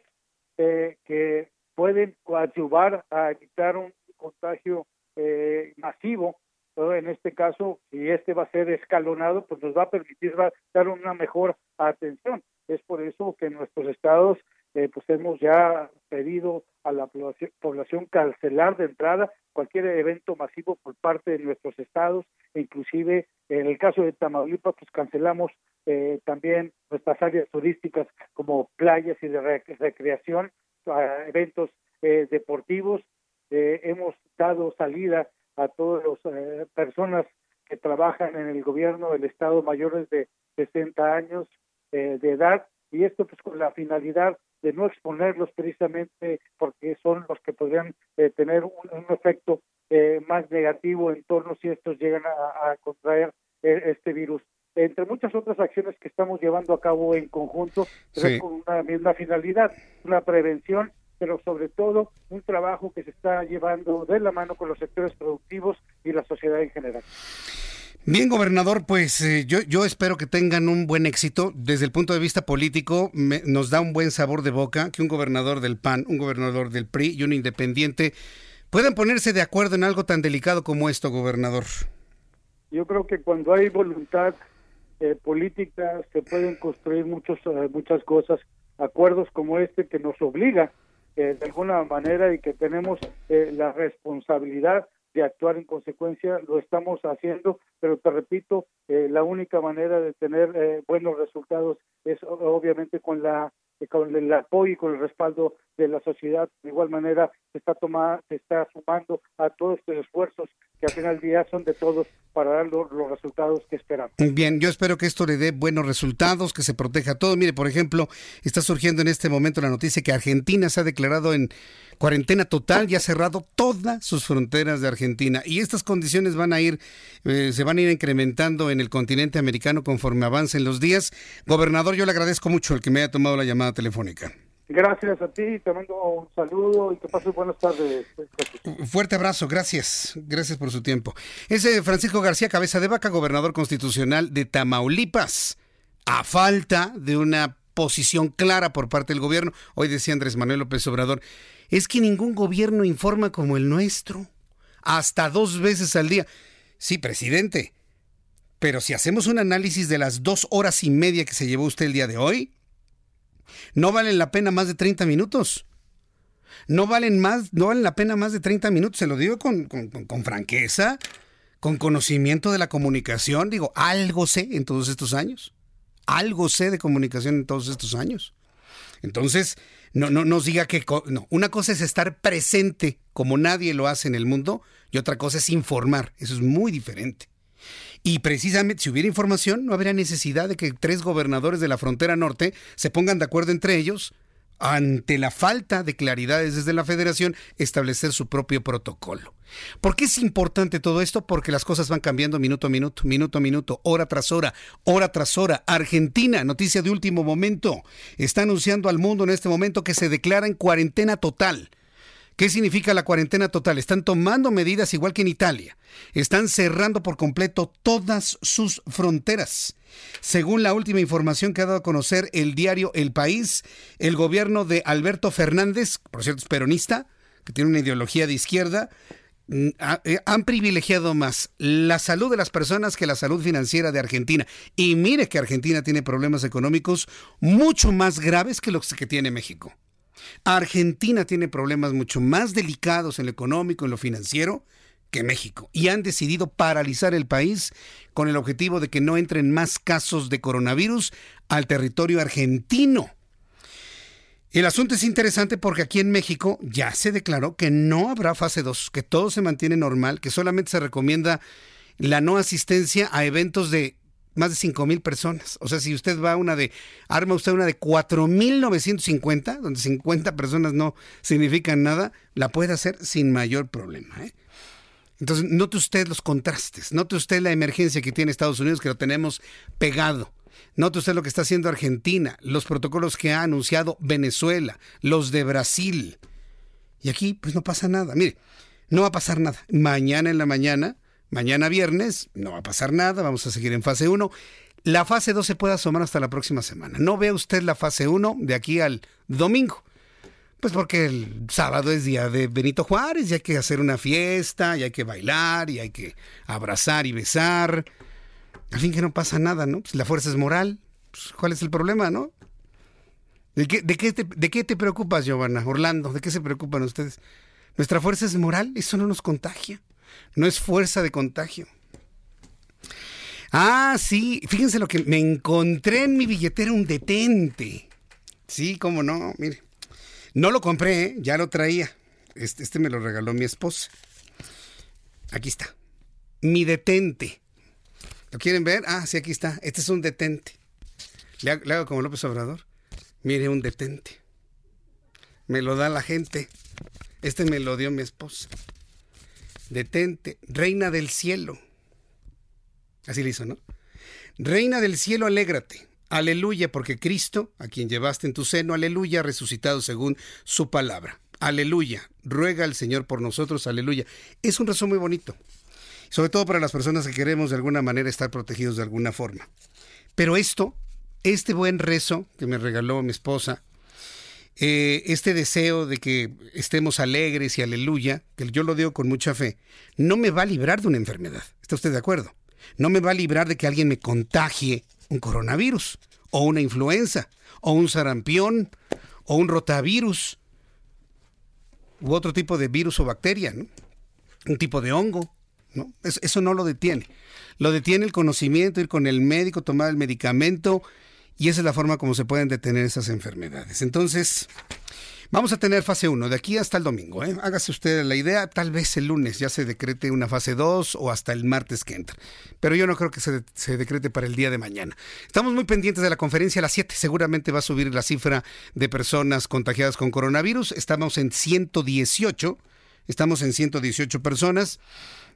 eh, que pueden coadyuvar a evitar un contagio eh, masivo. En este caso, si este va a ser escalonado, pues nos va a permitir dar una mejor atención. Es por eso que nuestros estados eh, pues hemos ya pedido a la población, cancelar de entrada cualquier evento masivo por parte de nuestros estados, inclusive en el caso de Tamaulipas, pues cancelamos eh, también nuestras áreas turísticas como playas y de recreación, eventos eh, deportivos. Eh, hemos dado salida a todas las personas que trabajan en el gobierno del Estado mayores de 60 años de edad y esto pues con la finalidad de no exponerlos precisamente porque son los que podrían tener un, efecto más negativo en torno si estos llegan a contraer este virus entre muchas otras acciones que estamos llevando a cabo en conjunto, pero con una misma finalidad, una prevención, pero sobre todo un trabajo que se está llevando de la mano con los sectores productivos y la sociedad en general. Bien, gobernador, pues eh, yo, yo espero que tengan un buen éxito. Desde el punto de vista político, nos da un buen sabor de boca que un gobernador del PAN, un gobernador del PRI y un independiente puedan ponerse de acuerdo en algo tan delicado como esto, gobernador. Yo creo que cuando hay voluntad eh, políticas, se pueden construir muchos, eh, muchas cosas, acuerdos como este que nos obliga eh, de alguna manera y que tenemos eh, la responsabilidad de actuar en consecuencia, lo estamos haciendo, pero te repito, la única manera de tener buenos resultados es obviamente con la con el apoyo y con el respaldo de la sociedad. De igual manera, se está tomando, se está sumando a todos estos esfuerzos que al final del día son de todos para dar los, resultados que esperamos. Bien, yo espero que esto le dé buenos resultados, que se proteja todo. Mire, por ejemplo, está surgiendo en este momento la noticia que Argentina se ha declarado en cuarentena total y ha cerrado todas sus fronteras de Argentina. Y estas condiciones van a ir, eh, se van a ir incrementando en el continente americano conforme avancen los días. Gobernador, yo le agradezco mucho el que me haya tomado la llamada telefónica. Gracias a ti, te mando un saludo y que pases buenas tardes. Fuerte abrazo, gracias, gracias por su tiempo. Ese Francisco García Cabeza de Vaca, gobernador constitucional de Tamaulipas, a falta de una posición clara por parte del gobierno. Hoy decía Andrés Manuel López Obrador, es que ningún gobierno informa como el nuestro, hasta dos veces al día. Sí, presidente, pero si hacemos un análisis de las dos horas y media que se llevó usted el día de hoy, no valen la pena más de 30 minutos. No valen más, no valen la pena más de 30 minutos, se lo digo con, con, franqueza, con conocimiento de la comunicación. Digo, algo sé en todos estos años. Algo sé de comunicación en todos estos años. Entonces, no, no nos diga que no. Una cosa es estar presente como nadie lo hace en el mundo y otra cosa es informar. Eso es muy diferente. Y precisamente si hubiera información, no habría necesidad de que tres gobernadores de la frontera norte se pongan de acuerdo entre ellos ante la falta de claridades desde la federación, establecer su propio protocolo. ¿Por qué es importante todo esto? Porque las cosas van cambiando minuto a minuto, minuto a minuto, hora tras hora, hora tras hora. Argentina, noticia de último momento, está anunciando al mundo en este momento que se declara en cuarentena total. ¿Qué significa la cuarentena total? Están tomando medidas igual que en Italia. Están cerrando por completo todas sus fronteras. Según la última información que ha dado a conocer el diario El País, el gobierno de Alberto Fernández, por cierto es peronista, que tiene una ideología de izquierda, mm, eh, han privilegiado más la salud de las personas que la salud financiera de Argentina. Y mire que Argentina tiene problemas económicos mucho más graves que los que tiene México. Argentina tiene problemas mucho más delicados en lo económico, en lo financiero, que México. Y han decidido paralizar el país con el objetivo de que no entren más casos de coronavirus al territorio argentino. El asunto es interesante porque aquí en México ya se declaró que no habrá fase 2, que todo se mantiene normal, que solamente se recomienda la no asistencia a eventos de más de 5 mil personas. O sea, si usted va a una de, arma usted una de 4.950, donde 50 personas no significan nada, la puede hacer sin mayor problema. ¿eh? Entonces, note usted los contrastes, note usted la emergencia que tiene Estados Unidos, que lo tenemos pegado. Note usted lo que está haciendo Argentina, los protocolos que ha anunciado Venezuela, los de Brasil. Y aquí, pues no pasa nada. Mire, no va a pasar nada. Mañana en la mañana Mañana viernes no va a pasar nada, vamos a seguir en fase 1. La fase 2 se puede asomar hasta la próxima semana. No vea usted la fase 1 de aquí al domingo. Pues porque el sábado es día de Benito Juárez y hay que hacer una fiesta, y hay que bailar, y hay que abrazar y besar. Al fin que no pasa nada, ¿no? Pues la fuerza es moral. Pues, ¿Cuál es el problema, no? ¿De qué, te, ¿De qué te preocupas, Giovanna? Orlando, ¿de qué se preocupan ustedes? Nuestra fuerza es moral, eso no nos contagia no es fuerza de contagio. Ah, sí, fíjense lo que me encontré en mi billetera un detente. Sí, cómo no, mire. No lo compré, ¿eh? ya lo traía. Este, este, me lo regaló mi esposa. Aquí está. Mi detente. ¿Lo quieren ver? Ah, sí, aquí está. Este es un detente. Le hago, le hago como López Obrador. Mire, un detente. Me lo da la gente. Este me lo dio mi esposa detente, reina del cielo. Así le hizo, ¿no? Reina del cielo, alégrate. Aleluya, porque Cristo, a quien llevaste en tu seno, aleluya, resucitado según su palabra. Aleluya, ruega al Señor por nosotros, aleluya. Es un rezo muy bonito, sobre todo para las personas que queremos de alguna manera estar protegidos de alguna forma. Pero esto, este buen rezo que me regaló mi esposa, eh, este deseo de que estemos alegres y aleluya, que yo lo digo con mucha fe, no me va a librar de una enfermedad. ¿Está usted de acuerdo? No me va a librar de que alguien me contagie un coronavirus, o una influenza, o un sarampión, o un rotavirus, u otro tipo de virus o bacteria, ¿no? un tipo de hongo. ¿no? Eso, eso no lo detiene. Lo detiene el conocimiento, ir con el médico, tomar el medicamento y esa es la forma como se pueden detener esas enfermedades. Entonces, Vamos a tener fase 1 de aquí hasta el domingo. ¿eh? Hágase usted la idea, tal vez el lunes ya se decrete una fase 2 o hasta el martes que entra. Pero yo no creo que se, se decrete para el día de mañana. Estamos muy pendientes de la conferencia a las 7. Seguramente va a subir la cifra de personas contagiadas con coronavirus. Estamos en 118. Estamos en 118 personas.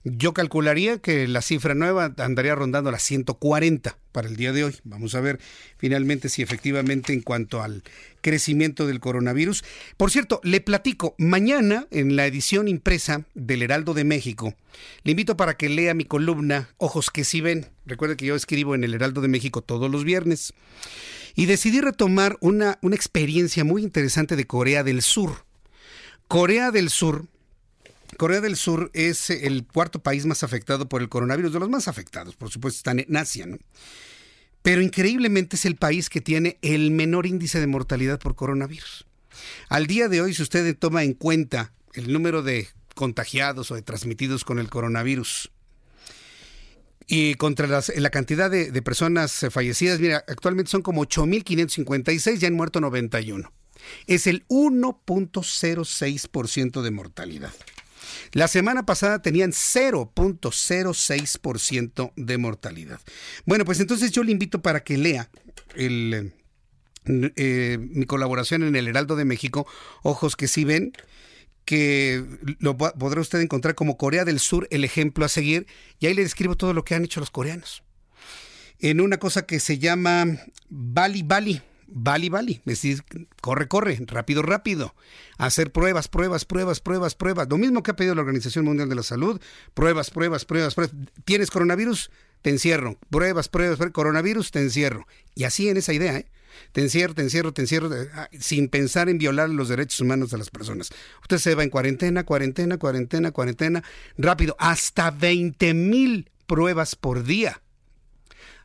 Yo calcularía que la cifra nueva andaría rondando las 140 para el día de hoy. Vamos a ver finalmente si efectivamente en cuanto al crecimiento del coronavirus. Por cierto, le platico, mañana en la edición impresa del Heraldo de México, le invito para que lea mi columna Ojos que sí ven. Recuerde que yo escribo en el Heraldo de México todos los viernes. Y decidí retomar una, una experiencia muy interesante de Corea del Sur. Corea del Sur Corea del Sur es el cuarto país más afectado por el coronavirus, de los más afectados, por supuesto, están en Asia. Pero increíblemente es el país que tiene el menor índice de mortalidad por coronavirus. Al día de hoy, si usted toma en cuenta el número de contagiados o de transmitidos con el coronavirus y contra la cantidad de, de, personas fallecidas, mira, actualmente son como 8.556, ya han muerto 91. Es el 1.06% de mortalidad. La semana pasada tenían 0.06% de mortalidad. Bueno, pues entonces yo le invito para que lea el, eh, mi colaboración en el Heraldo de México, Ojos que sí ven, que lo podrá usted encontrar como Corea del Sur, el ejemplo a seguir, y ahí le describo todo lo que han hecho los coreanos. En una cosa que se llama Bali Bali Es decir, corre, corre, rápido, rápido. Hacer pruebas, pruebas, pruebas, pruebas, pruebas. Lo mismo que ha pedido la Organización Mundial de la Salud. Pruebas, pruebas, pruebas, pruebas. ¿Tienes coronavirus? Te encierro. Pruebas, pruebas, pruebas. Coronavirus, te encierro. Y así en esa idea, ¿eh? Te encierro, te encierro, te encierro, ah, sin pensar en violar los derechos humanos de las personas. Usted se va en cuarentena, cuarentena, cuarentena, cuarentena, rápido, hasta 20 mil pruebas por día.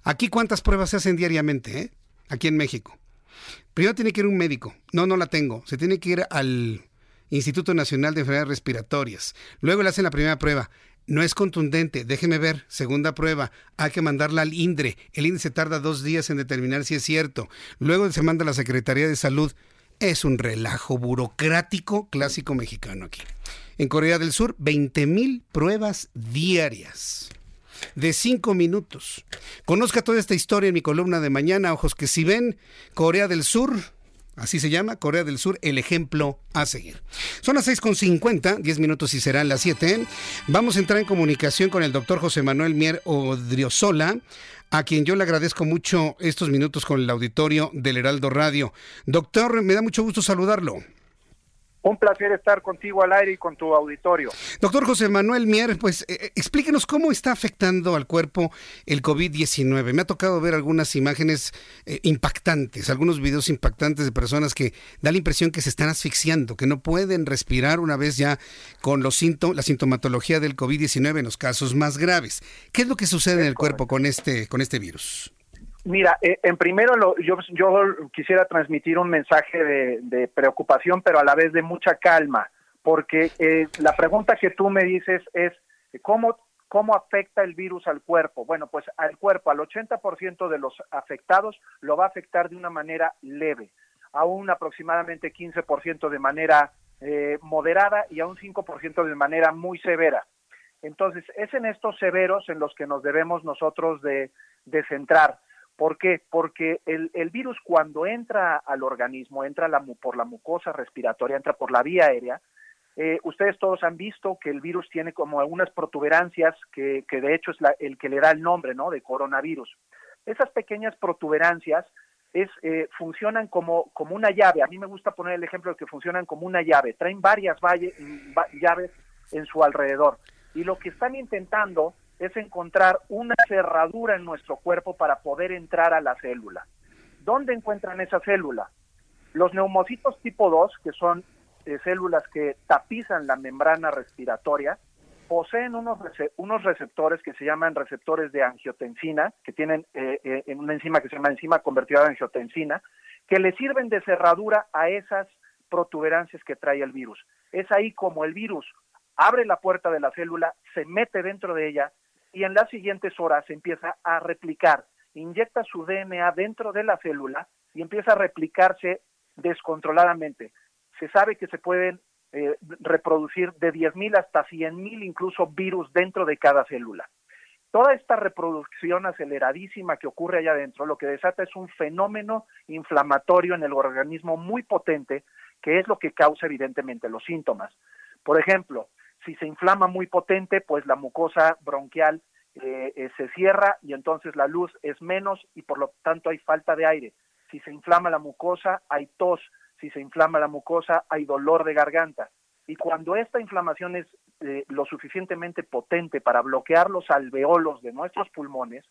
Aquí cuántas pruebas se hacen diariamente, ¿eh? Aquí en México. Primero tiene que ir un médico. No, no la tengo. Se tiene que ir al Instituto Nacional de Enfermedades Respiratorias. Luego le hacen la primera prueba. No es contundente, déjeme ver. Segunda prueba, hay que mandarla al INDRE. El INDRE se tarda dos días en determinar si es cierto. Luego se manda a la Secretaría de Salud. Es un relajo burocrático clásico mexicano aquí. En Corea del Sur, 20 mil pruebas diarias de cinco minutos. Conozca toda esta historia en mi columna de mañana, Ojos que si ven, Corea del Sur, Así se llama, Corea del Sur, el ejemplo a seguir. Son las 6.50, 10 minutos y serán las 7. Vamos a entrar en comunicación con el doctor José Manuel Mier Odriozola, a quien yo le agradezco mucho estos minutos con el auditorio del Heraldo Radio. Doctor, me da mucho gusto saludarlo. Un placer estar contigo al aire y con tu auditorio. Doctor José Manuel Mier, pues eh, eh, explíquenos cómo está afectando al cuerpo el COVID-19. Me ha tocado ver algunas imágenes eh, impactantes, algunos videos impactantes de personas que da la impresión que se están asfixiando, que no pueden respirar una vez ya con los síntomas, la sintomatología del COVID-19 en los casos más graves. ¿Qué es lo que sucede en el cuerpo con este, con este virus? Mira, eh, en primero yo, yo quisiera transmitir un mensaje de, preocupación, pero a la vez de mucha calma, porque eh, la pregunta que tú me dices es, ¿cómo, ¿cómo afecta el virus al cuerpo? Bueno, pues al cuerpo, al 80% de los afectados lo va a afectar de una manera leve, a un aproximadamente 15% de manera eh, moderada y a un 5% de manera muy severa. Entonces, es en estos severos en los que nos debemos nosotros de centrar. ¿Por qué? Porque el, virus cuando entra al organismo, entra por la mucosa respiratoria, entra por la vía aérea, eh, ustedes todos han visto que el virus tiene como algunas protuberancias que, de hecho es el que le da el nombre, ¿no? De coronavirus. Esas pequeñas protuberancias es, eh, funcionan como, como una llave. A mí me gusta poner el ejemplo de que funcionan como una llave. Traen varias llaves en su alrededor. Y lo que están intentando es encontrar una cerradura en nuestro cuerpo para poder entrar a la célula. ¿Dónde encuentran esa célula? Los neumocitos tipo 2, que son eh, células que tapizan la membrana respiratoria, poseen unos, unos receptores que se llaman receptores de angiotensina, que tienen eh, eh, una enzima que se llama enzima convertida en angiotensina, que le sirven de cerradura a esas protuberancias que trae el virus. Es ahí como el virus abre la puerta de la célula, se mete dentro de ella, y en las siguientes horas empieza a replicar, inyecta su DNA dentro de la célula y empieza a replicarse descontroladamente. se sabe que se pueden eh, reproducir de 10.000 hasta 100.000 incluso virus dentro de cada célula. Toda esta reproducción aceleradísima que ocurre allá adentro lo que desata es un fenómeno inflamatorio en el organismo muy potente, que es lo que causa evidentemente los síntomas. Por ejemplo, si se inflama muy potente, pues la mucosa bronquial eh, eh, se cierra y entonces la luz es menos y por lo tanto hay falta de aire. Si se inflama la mucosa, hay tos. Si se inflama la mucosa, hay dolor de garganta. Y cuando esta inflamación es eh, lo suficientemente potente para bloquear los alveolos de nuestros pulmones,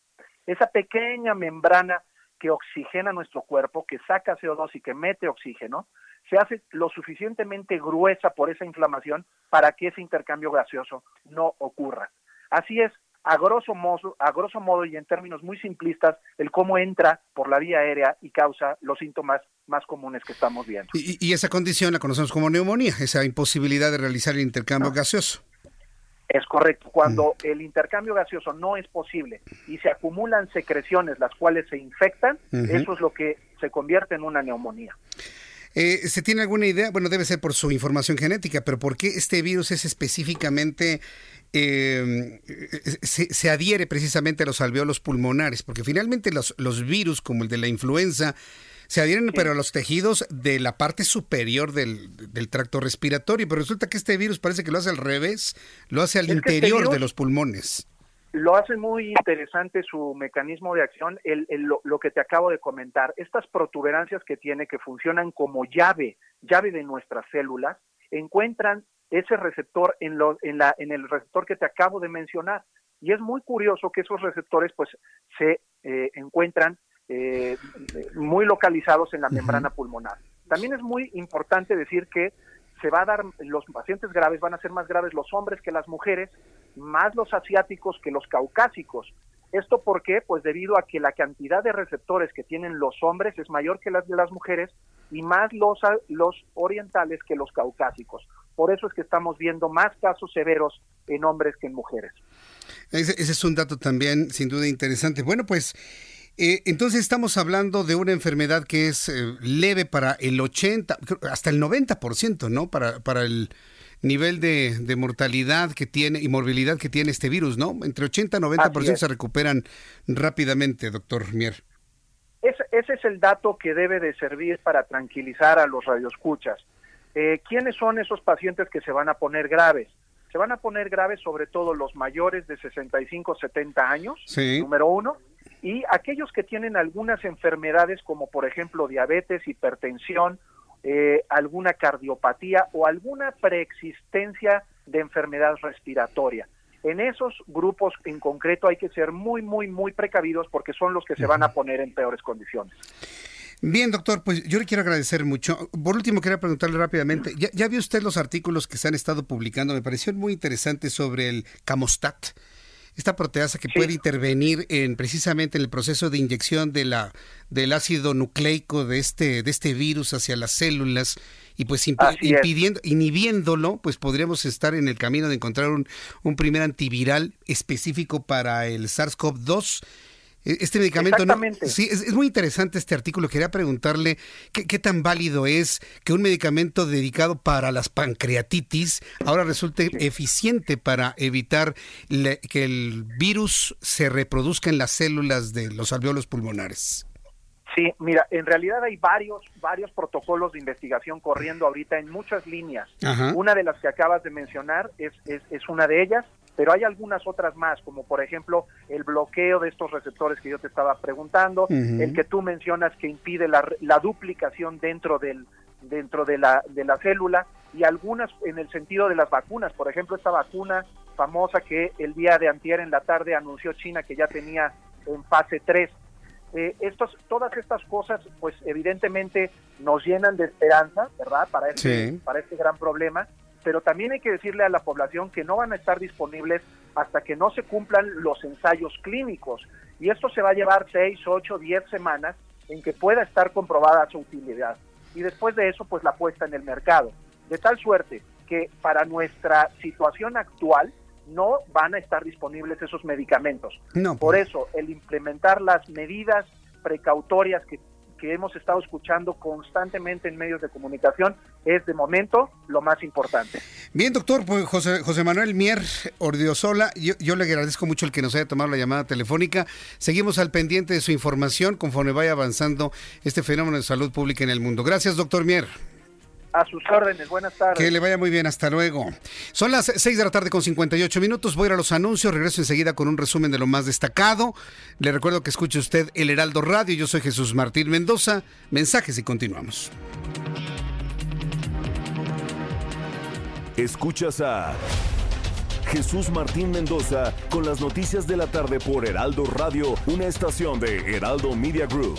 esa pequeña membrana que oxigena nuestro cuerpo, que saca CO2 y que mete oxígeno, se hace lo suficientemente gruesa por esa inflamación para que ese intercambio gaseoso no ocurra. Así es, a grosso modo, a grosso modo y en términos muy simplistas, el cómo entra por la vía aérea y causa los síntomas más comunes que estamos viendo. Y, esa condición la conocemos como neumonía, esa imposibilidad de realizar el intercambio gaseoso. Es correcto. Cuando mm. el intercambio gaseoso no es posible y se acumulan secreciones las cuales se infectan, eso es lo que se convierte en una neumonía. Eh, ¿Se tiene alguna idea? Bueno, debe ser por su información genética, pero ¿por qué este virus es específicamente eh, se, adhiere precisamente a los alveolos pulmonares, porque finalmente los, los virus, como el de la influenza, se adhieren pero a los tejidos de la parte superior del, tracto respiratorio, pero resulta que este virus parece que lo hace al revés, lo hace al este interior de los pulmones. Lo hace muy interesante su mecanismo de acción, el, lo, lo, que te acabo de comentar. Estas protuberancias que tiene, que funcionan como llave, llave de nuestras células, encuentran ese receptor en, lo, en, la, en el receptor que te acabo de mencionar. Y es muy curioso que esos receptores pues se eh, encuentran eh, muy localizados en la membrana pulmonar. También es muy importante decir que se va a dar, los pacientes graves van a ser más graves los hombres que las mujeres, más los asiáticos que los caucásicos. ¿Esto por qué? Pues debido a que la cantidad de receptores que tienen los hombres es mayor que las de las mujeres y más los, los orientales que los caucásicos. Por eso es que estamos viendo más casos severos en hombres que en mujeres. Ese, es un dato también sin duda interesante. Bueno, pues eh, entonces estamos hablando de una enfermedad que es eh, leve para el 80, hasta el 90%, ¿no? Para, para el nivel de, mortalidad que tiene y morbilidad que tiene este virus, ¿no? Entre 80 y 90% se recuperan rápidamente, doctor Mier. ese es el dato que debe de servir para tranquilizar a los radioescuchas. Eh, ¿Quiénes son esos pacientes que se van a poner graves? Se van a poner graves sobre todo los mayores de 65, 70 años, número uno, y aquellos que tienen algunas enfermedades como por ejemplo diabetes, hipertensión, eh, alguna cardiopatía o alguna preexistencia de enfermedad respiratoria. En esos grupos en concreto hay que ser muy, muy, muy precavidos porque son los que se van a poner en peores condiciones. Bien, doctor, pues yo le quiero agradecer mucho. Por último, quería preguntarle rápidamente, ¿ya, ya vio usted los artículos que se han estado publicando? Me pareció muy interesante sobre el Camostat, esta proteasa que puede intervenir en precisamente en el proceso de inyección de la del ácido nucleico de este de este virus hacia las células y pues impidiendo inhibiéndolo pues podríamos estar en el camino de encontrar un, un primer antiviral específico para el SARS-CoV-2 e, este medicamento sí es, muy interesante este artículo. Quería preguntarle qué, tan válido es que un medicamento dedicado para las pancreatitis ahora resulte eficiente para evitar que el virus se reproduzca en las células de los alveolos pulmonares Sí, mira, en realidad hay varios, varios protocolos de investigación corriendo ahorita en muchas líneas. Una de las que acabas de mencionar es, es, es una de ellas pero hay algunas otras más, como por ejemplo el bloqueo de estos receptores que yo te estaba preguntando, el que tú mencionas que impide la, la duplicación dentro del dentro de la, de la célula y algunas en el sentido de las vacunas, por ejemplo esta vacuna famosa que el día de antier en la tarde anunció China que ya tenía en fase 3. Eh, estos, todas estas cosas, pues evidentemente nos llenan de esperanza, ¿verdad? Para este, para este gran problema pero también hay que decirle a la población que no van a estar disponibles hasta que no se cumplan los ensayos clínicos. Y esto se va a llevar 6, 8, 10 semanas en que pueda estar comprobada su utilidad. Y después de eso, pues la puesta en el mercado. De tal suerte que para nuestra situación actual no van a estar disponibles esos medicamentos. Por pues. eso, el implementar las medidas precautorias que que hemos estado escuchando constantemente en medios de comunicación es de momento lo más importante. Bien, doctor, pues José, José Manuel Mier Ordiosola, yo, yo, le agradezco mucho el que nos haya tomado la llamada telefónica. Seguimos al pendiente de su información conforme vaya avanzando este fenómeno de salud pública en el mundo. Gracias, doctor Mier. A sus órdenes, buenas tardes. Que le vaya muy bien, hasta luego. Son las 6 de la tarde con 58 minutos, voy a ir a los anuncios, regreso enseguida con un resumen de lo más destacado. Le recuerdo que escuche usted El Heraldo Radio, yo soy Jesús Martín Mendoza. Mensajes y continuamos. Escuchas a Jesús Martín Mendoza con las noticias de la tarde por Heraldo Radio, una estación de Heraldo Media Group.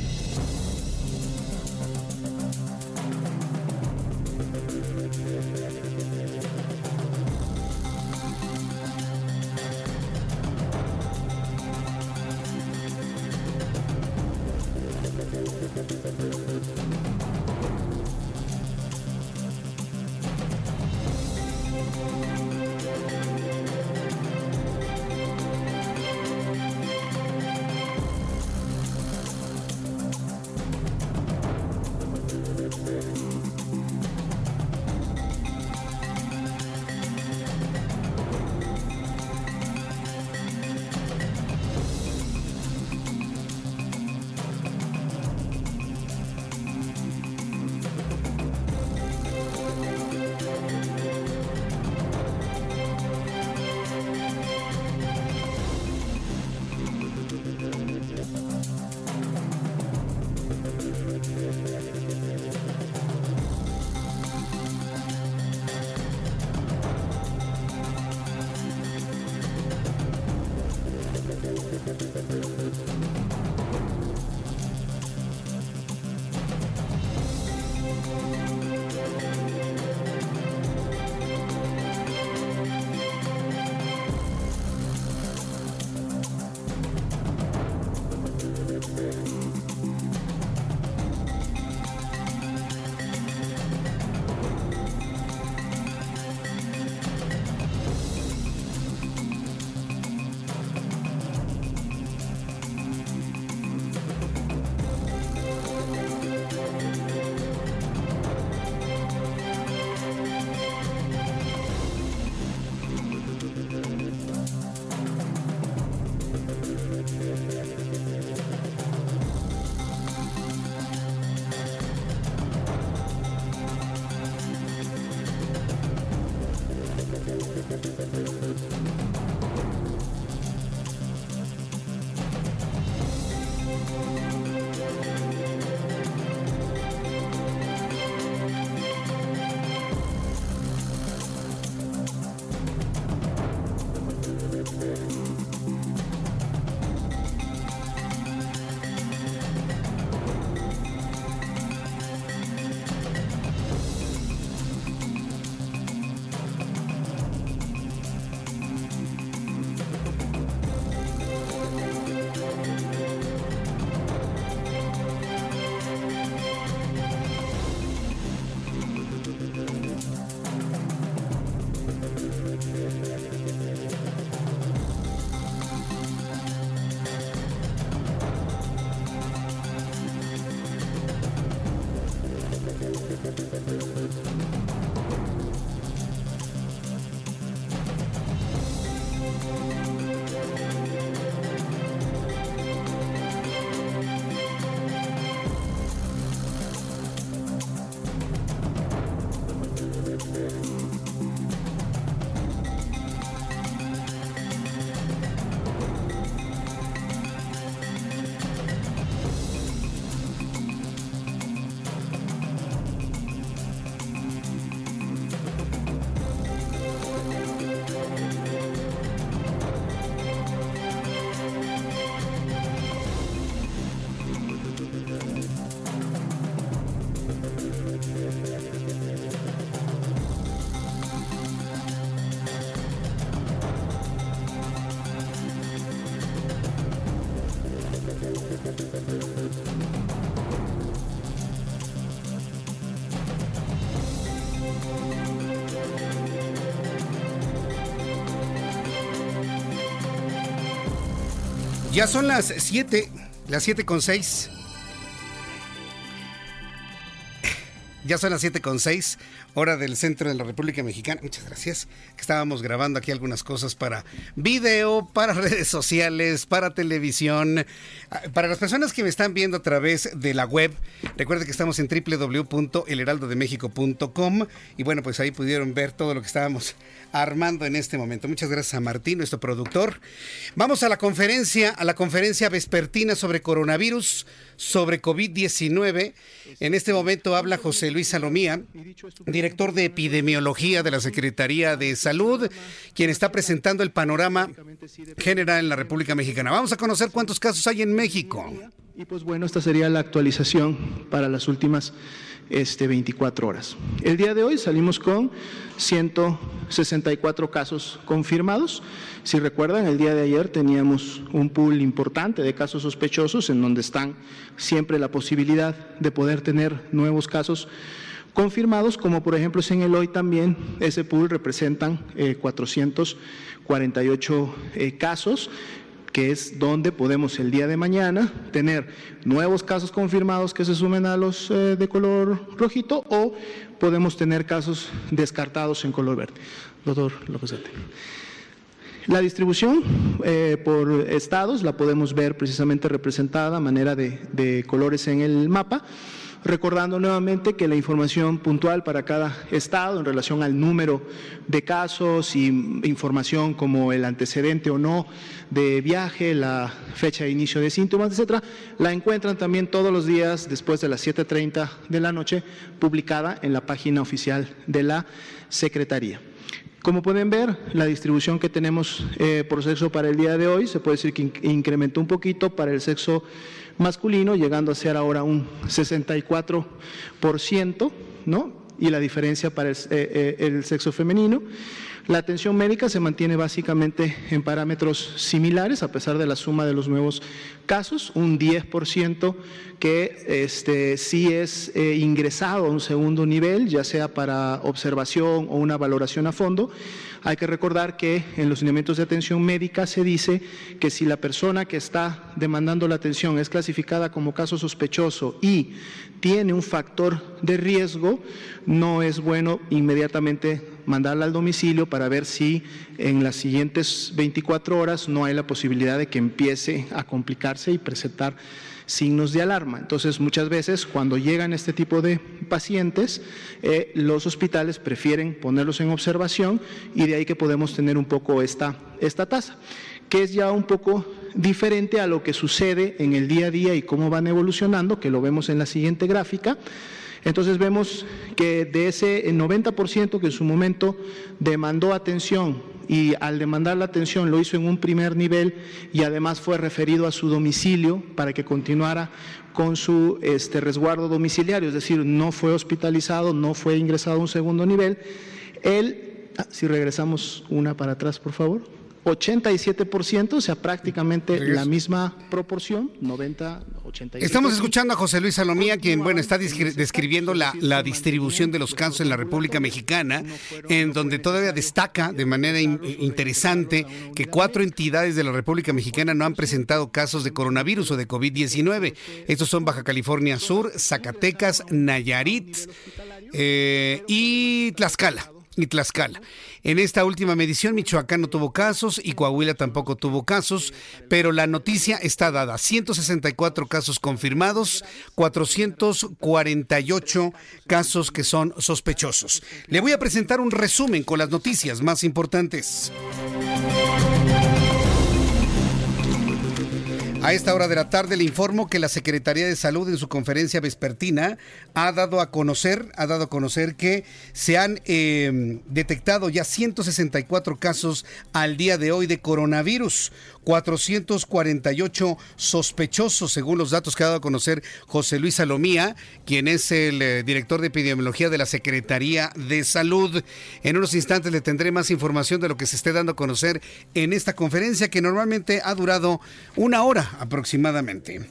Ya son las 7, las 7 con 6. Ya son las 7 con 6, hora del centro de la República Mexicana. Muchas gracias. Estábamos grabando aquí algunas cosas para video, para redes sociales, para televisión. Para las personas que me están viendo a través de la web, recuerden que estamos en www.elheraldodemexico.com y bueno, pues ahí pudieron ver todo lo que estábamos armando en este momento. Muchas gracias a Martín, nuestro productor. Vamos a la conferencia, a la conferencia vespertina sobre coronavirus, sobre COVID-19. En este momento habla José Luis Salomía, director de epidemiología de la Secretaría de Salud, quien está presentando el panorama general en la República Mexicana. Vamos a conocer cuántos casos hay en México. Y pues bueno, esta sería la actualización para las últimas este, 24 horas. El día de hoy salimos con 164 casos confirmados. Si recuerdan, el día de ayer teníamos un pool importante de casos sospechosos en donde están siempre la posibilidad de poder tener nuevos casos confirmados, como por ejemplo es en el hoy también, ese pool representan 448 eh, eh, casos que es donde podemos el día de mañana tener nuevos casos confirmados que se sumen a los eh, de color rojito o podemos tener casos descartados en color verde. Doctor López La distribución eh, por estados la podemos ver precisamente representada a manera de colores en el mapa recordando nuevamente que la información puntual para cada estado en relación al número de casos y información como el antecedente o no de viaje, la fecha de inicio de síntomas, etcétera, la encuentran también todos los días después de las 7:30 de la noche publicada en la página oficial de la Secretaría. Como pueden ver, la distribución que tenemos eh, por sexo para el día de hoy se puede decir que incrementó un poquito para el sexo masculino, llegando a ser ahora un 64%, ¿no? Y la diferencia para el, eh, eh, el sexo femenino. La atención médica se mantiene básicamente en parámetros similares a pesar de la suma de los nuevos casos, un 10% que este, sí es eh, ingresado a un segundo nivel, ya sea para observación o una valoración a fondo. Hay que recordar que en los lineamientos de atención médica se dice que si la persona que está demandando la atención es clasificada como caso sospechoso y tiene un factor de riesgo, no es bueno inmediatamente mandarla al domicilio para ver si en las siguientes 24 horas no hay la posibilidad de que empiece a complicarse y presentar signos de alarma. Entonces, muchas veces cuando llegan este tipo de pacientes, eh, los hospitales prefieren ponerlos en observación y de ahí que podemos tener un poco esta, esta tasa, que es ya un poco diferente a lo que sucede en el día a día y cómo van evolucionando, que lo vemos en la siguiente gráfica. Entonces vemos que de ese 90% que en su momento demandó atención y al demandar la atención lo hizo en un primer nivel y además fue referido a su domicilio para que continuara con su este, resguardo domiciliario, es decir, no fue hospitalizado, no fue ingresado a un segundo nivel. Él, ah, si regresamos una para atrás, por favor. 87%, o sea, prácticamente la misma proporción, 90, 87. Estamos escuchando a José Luis Salomía, quien, bueno, está describiendo la, la distribución de los casos en la República Mexicana, en donde todavía destaca de manera interesante que cuatro entidades de la República Mexicana no han presentado casos de coronavirus o de COVID-19. Estos son Baja California Sur, Zacatecas, Nayarit eh, y Tlaxcala. Y Tlaxcala. En esta última medición, Michoacán no tuvo casos y Coahuila tampoco tuvo casos, pero la noticia está dada. 164 casos confirmados, 448 casos que son sospechosos. Le voy a presentar un resumen con las noticias más importantes. A esta hora de la tarde le informo que la Secretaría de Salud en su conferencia vespertina ha dado a conocer, ha dado a conocer que se han em, detectado ya 164 casos al día de hoy de coronavirus, 448 sospechosos según los datos que ha dado a conocer José Luis Salomía, quien es el eh, director de epidemiología de la Secretaría de Salud. En unos instantes le tendré más información de lo que se esté dando a conocer en esta conferencia que normalmente ha durado una hora aproximadamente.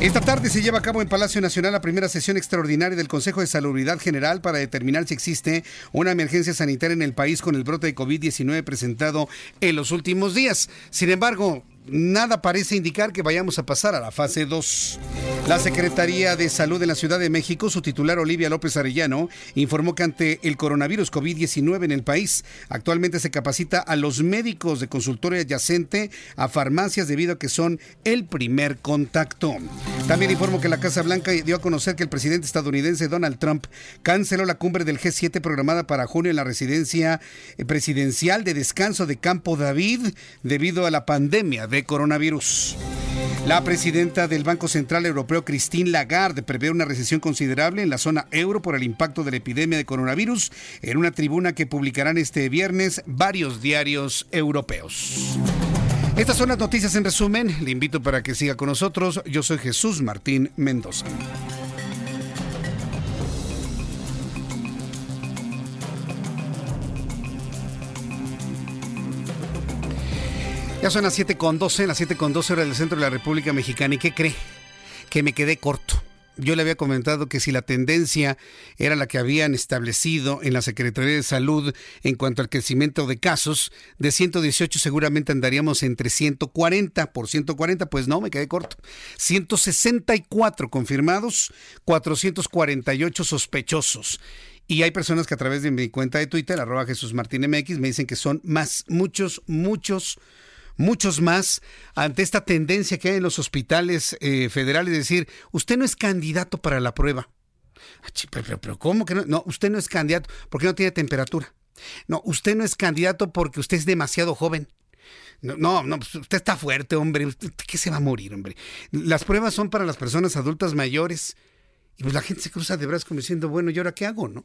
Esta tarde se lleva a cabo en Palacio Nacional la primera sesión extraordinaria del Consejo de Salubridad General para determinar si existe una emergencia sanitaria en el país con el brote de COVID-19 presentado en los últimos días. Sin embargo, nada parece indicar que vayamos a pasar a la fase 2. La Secretaría de Salud de la Ciudad de México, su titular Olivia López Arellano, informó que ante el coronavirus COVID-19 en el país, actualmente se capacita a los médicos de consultorio adyacente a farmacias debido a que son el primer contacto. También informó que la Casa Blanca dio a conocer que el presidente estadounidense Donald Trump canceló la cumbre del G7 programada para junio en la residencia eh, presidencial de descanso de Campo David debido a la pandemia de coronavirus. La presidenta del Banco Central Europeo, Christine Lagarde, prevé una recesión considerable en la zona euro por el impacto de la epidemia de coronavirus en una tribuna que publicarán este viernes varios diarios europeos. Estas son las noticias en resumen. Le invito para que siga con nosotros. Yo soy Jesús Martín Mendoza. Ya son las 7 con 12, las 7 con 12 horas del centro de la República Mexicana. ¿Y qué cree? Que me quedé corto. Yo le había comentado que si la tendencia era la que habían establecido en la Secretaría de Salud en cuanto al crecimiento de casos, de 118 seguramente andaríamos entre 140 por 140, pues no, me quedé corto. 164 confirmados, 448 sospechosos. Y hay personas que a través de mi cuenta de Twitter, arroba Jesús Martín MX, me dicen que son más, muchos, muchos muchos más ante esta tendencia que hay en los hospitales eh, federales, de decir, usted no es candidato para la prueba. Ah, pero, pero, ¿cómo que no? No, usted no es candidato porque no tiene temperatura. No, usted no es candidato porque usted es demasiado joven. No, no, pues usted está fuerte, hombre. ¿Qué se va a morir, hombre? Las pruebas son para las personas adultas mayores. Y pues la gente se cruza de brazos como diciendo, bueno, ¿y ahora qué hago, no?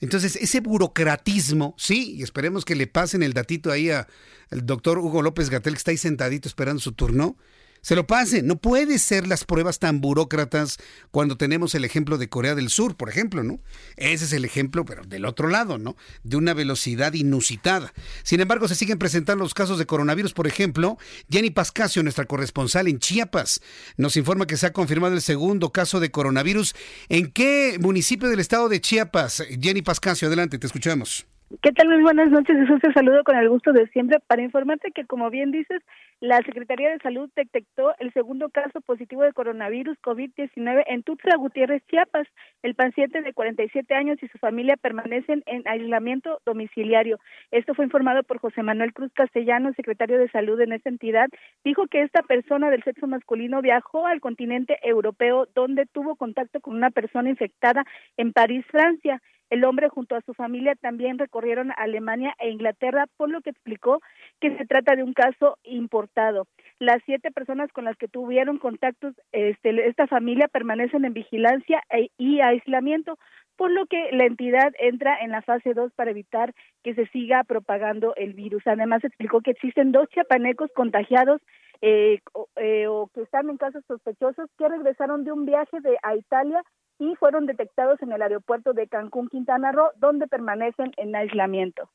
Entonces, ese burocratismo, sí, y esperemos que le pasen el datito ahí al doctor Hugo López Gatel, que está ahí sentadito esperando su turno, se lo pase. No puede ser las pruebas tan burócratas cuando tenemos el ejemplo de Corea del Sur, por ejemplo, ¿no? Ese es el ejemplo, pero del otro lado, ¿no? De una velocidad inusitada. Sin embargo, se siguen presentando los casos de coronavirus, por ejemplo, Jenny Pascasio, nuestra corresponsal en Chiapas, nos informa que se ha confirmado el segundo caso de coronavirus. ¿En qué municipio del estado de Chiapas? Jenny Pascasio, adelante, te escuchamos. ¿Qué tal? Muy buenas noches. Jesús, te saludo con el gusto de siempre para informarte que, como bien dices, la Secretaría de Salud detectó el segundo caso positivo de coronavirus COVID-19 en Tuxtla Gutiérrez, Chiapas. El paciente de 47 años y su familia permanecen en aislamiento domiciliario. Esto fue informado por José Manuel Cruz Castellano, secretario de Salud en esta entidad. Dijo que esta persona del sexo masculino viajó al continente europeo donde tuvo contacto con una persona infectada en París, Francia. El hombre junto a su familia también recorrieron Alemania e Inglaterra, por lo que explicó que se trata de un caso importado. Las siete personas con las que tuvieron contactos, este, esta familia permanecen en vigilancia e, y aislamiento, por lo que la entidad entra en la fase 2 para evitar que se siga propagando el virus. Además, explicó que existen dos chiapanecos contagiados eh, eh, o que están en casos sospechosos que regresaron de un viaje de a Italia y fueron detectados en el aeropuerto de Cancún, Quintana Roo, donde permanecen en aislamiento.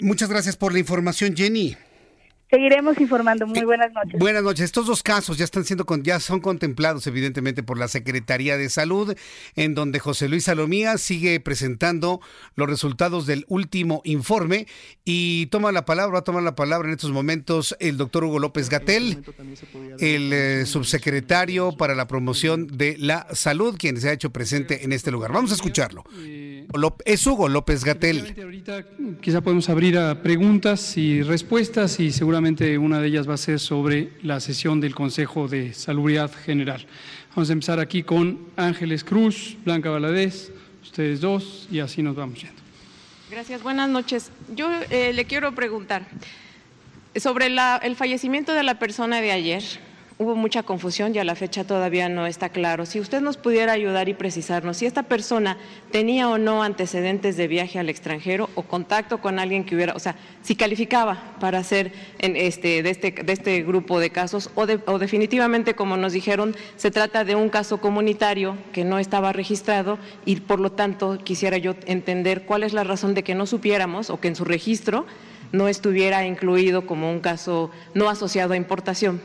Muchas gracias por la información, Jenny. Seguiremos informando. Muy buenas noches. Buenas noches. Estos dos casos ya están siendo ya son contemplados evidentemente por la Secretaría de Salud, en donde José Luis Salomía sigue presentando los resultados del último informe y toma la palabra, va a tomar la palabra en estos momentos el doctor Hugo López Gatel, el eh, subsecretario para la promoción de la salud, quien se ha hecho presente en este lugar. Vamos a escucharlo. Es Hugo López Gatel. Ahorita quizá podemos abrir a preguntas y respuestas y seguramente una de ellas va a ser sobre la sesión del Consejo de Salubridad General. Vamos a empezar aquí con Ángeles Cruz, Blanca Valadez, ustedes dos, y así nos vamos yendo. Gracias, buenas noches. Yo eh, le quiero preguntar sobre el fallecimiento de la persona de ayer hubo mucha confusión y a la fecha todavía no está claro. Si usted nos pudiera ayudar y precisarnos si esta persona tenía o no antecedentes de viaje al extranjero o contacto con alguien que hubiera, o sea, si calificaba para ser en este, de, este, de este grupo de casos o, o definitivamente, como nos dijeron, se trata de un caso comunitario que no estaba registrado y por lo tanto quisiera yo entender cuál es la razón de que no supiéramos o que en su registro no estuviera incluido como un caso no asociado a importación.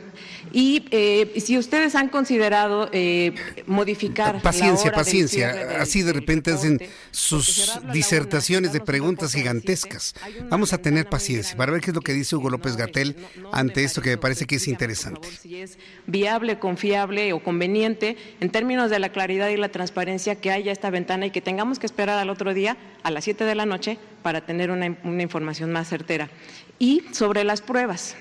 Y eh, si ustedes han considerado eh, modificar. Paciencia, paciencia. Así de repente hacen sus disertaciones de preguntas gigantescas. Vamos a tener paciencia para ver qué es lo que dice Hugo López Gatel ante esto que me parece que es interesante. Si es viable, confiable o conveniente en términos de la claridad y la transparencia que haya esta ventana y que tengamos que esperar al otro día a las 7 de la noche para tener una, una información más certera. Y sobre las pruebas,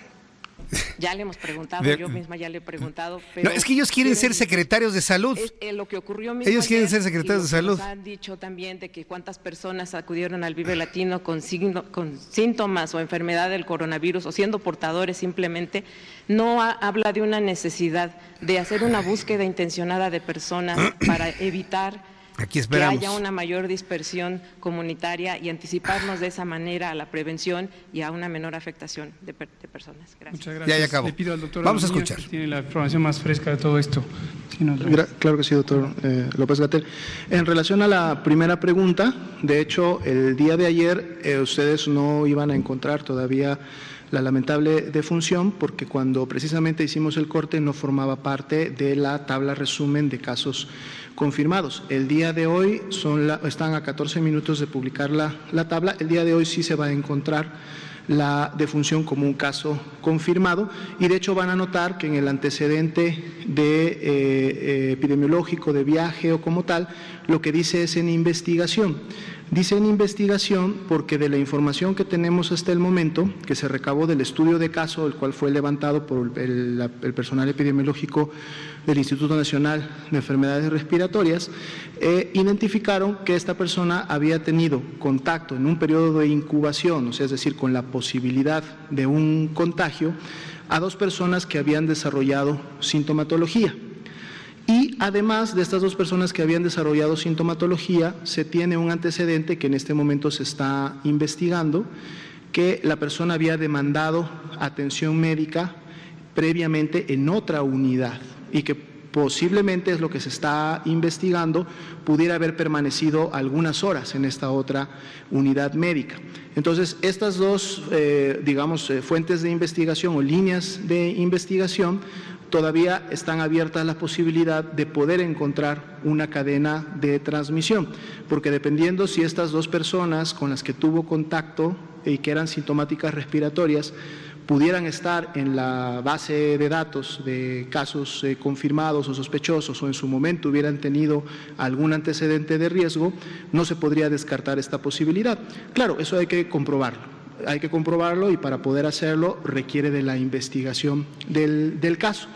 ya le hemos preguntado, yo misma ya le he preguntado. Pero es que ellos quieren ser secretarios de salud. Eh, lo que ocurrió ellos quieren ser secretarios de salud. han dicho también de que cuántas personas acudieron al Vive Latino con, con síntomas o enfermedad del coronavirus o siendo portadores simplemente, no habla de una necesidad de hacer una búsqueda intencionada de personas para evitar Aquí esperamos. Que haya una mayor dispersión comunitaria y anticiparnos de esa manera a la prevención y a una menor afectación de, personas. Gracias. Muchas gracias. Ya, ya acabo. Le pido al doctor Vamos a escuchar. tiene la información más fresca de todo esto. claro que sí, doctor eh, López Gatel. En relación a la primera pregunta, de hecho, el día de ayer eh, ustedes no iban a encontrar todavía la lamentable defunción porque cuando precisamente hicimos el corte no formaba parte de la tabla resumen de casos confirmados. El día de hoy son están a 14 minutos de publicar la, la tabla. El día de hoy sí se va a encontrar la defunción como un caso confirmado y de hecho van a notar que en el antecedente de, eh, eh, epidemiológico de viaje o como tal, lo que dice es en investigación. Dice en investigación porque de la información que tenemos hasta el momento, que se recabó del estudio de caso, el cual fue levantado por el, personal epidemiológico del Instituto Nacional de Enfermedades Respiratorias, eh, identificaron que esta persona había tenido contacto en un periodo de incubación, o sea, es decir, con la posibilidad de un contagio, a dos personas que habían desarrollado sintomatología. Y además de estas dos personas que habían desarrollado sintomatología, se tiene un antecedente que en este momento se está investigando, que la persona había demandado atención médica previamente en otra unidad y que posiblemente es lo que se está investigando, pudiera haber permanecido algunas horas en esta otra unidad médica. Entonces, estas dos, eh, digamos, eh, fuentes de investigación o líneas de investigación todavía están abiertas la posibilidad de poder encontrar una cadena de transmisión, porque dependiendo si estas dos personas con las que tuvo contacto y que eran sintomáticas respiratorias pudieran estar en la base de datos de casos eh, confirmados o sospechosos o en su momento hubieran tenido algún antecedente de riesgo, no se podría descartar esta posibilidad. Claro, eso hay que comprobarlo hay que comprobarlo y para poder hacerlo requiere de la investigación del, caso.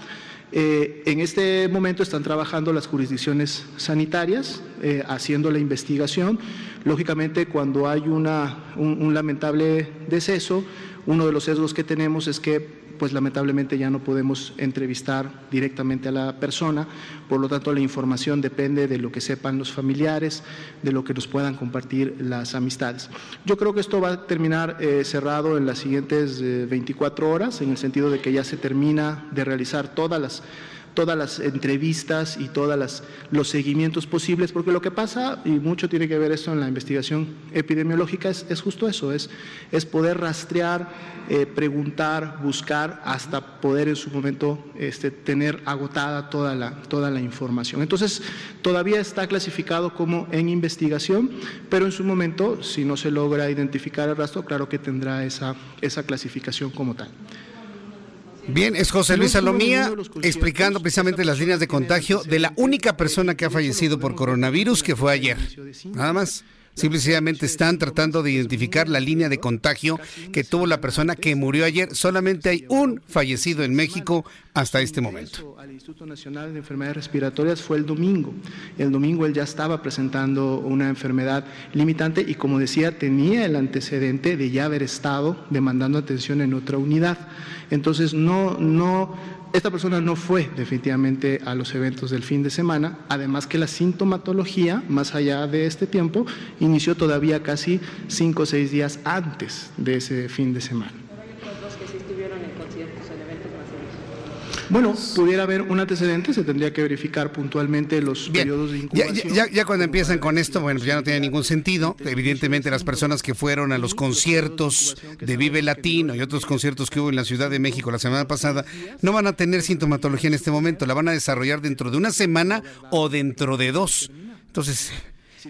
Eh, en este momento están trabajando las jurisdicciones sanitarias, eh, haciendo la investigación. Lógicamente, cuando hay una, un lamentable deceso, uno de los sesgos que tenemos es que pues lamentablemente ya no podemos entrevistar directamente a la persona, por lo tanto la información depende de lo que sepan los familiares, de lo que nos puedan compartir las amistades. Yo creo que esto va a terminar eh, cerrado en las siguientes 24 eh, horas, en el sentido de que ya se termina de realizar todas las todas las entrevistas y todos los seguimientos posibles, porque lo que pasa, y mucho tiene que ver esto en la investigación epidemiológica, es, justo eso, es, es poder rastrear, eh, preguntar, buscar, hasta poder en su momento este, tener agotada toda la, toda la información. Entonces, todavía está clasificado como en investigación, pero en su momento, si no se logra identificar el rastro, claro que tendrá esa, esa clasificación como tal. Bien, es José Luis Salomía explicando precisamente las líneas de contagio de la única persona que ha fallecido por coronavirus que fue ayer. Nada más. Simplemente están tratando de identificar la línea de contagio que tuvo la persona que murió ayer. Solamente hay un fallecido en México hasta este momento. Al Instituto Nacional de Enfermedades Respiratorias fue el domingo. El domingo él ya estaba presentando una enfermedad limitante y como decía, tenía el antecedente de ya haber estado demandando atención en otra unidad. Entonces no, no esta persona no fue definitivamente a los eventos del fin de semana, además que la sintomatología, más allá de este tiempo, inició todavía casi cinco o seis días antes de ese fin de semana. Bueno, pudiera haber un antecedente, se tendría que verificar puntualmente los periodos de incubación. Ya, ya, cuando empiezan con esto, bueno, ya no tiene ningún sentido. Evidentemente las personas que fueron a los conciertos de Vive Latino y otros conciertos que hubo en la Ciudad de México la semana pasada, no van a tener sintomatología en este momento, la van a desarrollar dentro de una semana o dentro de dos. Entonces,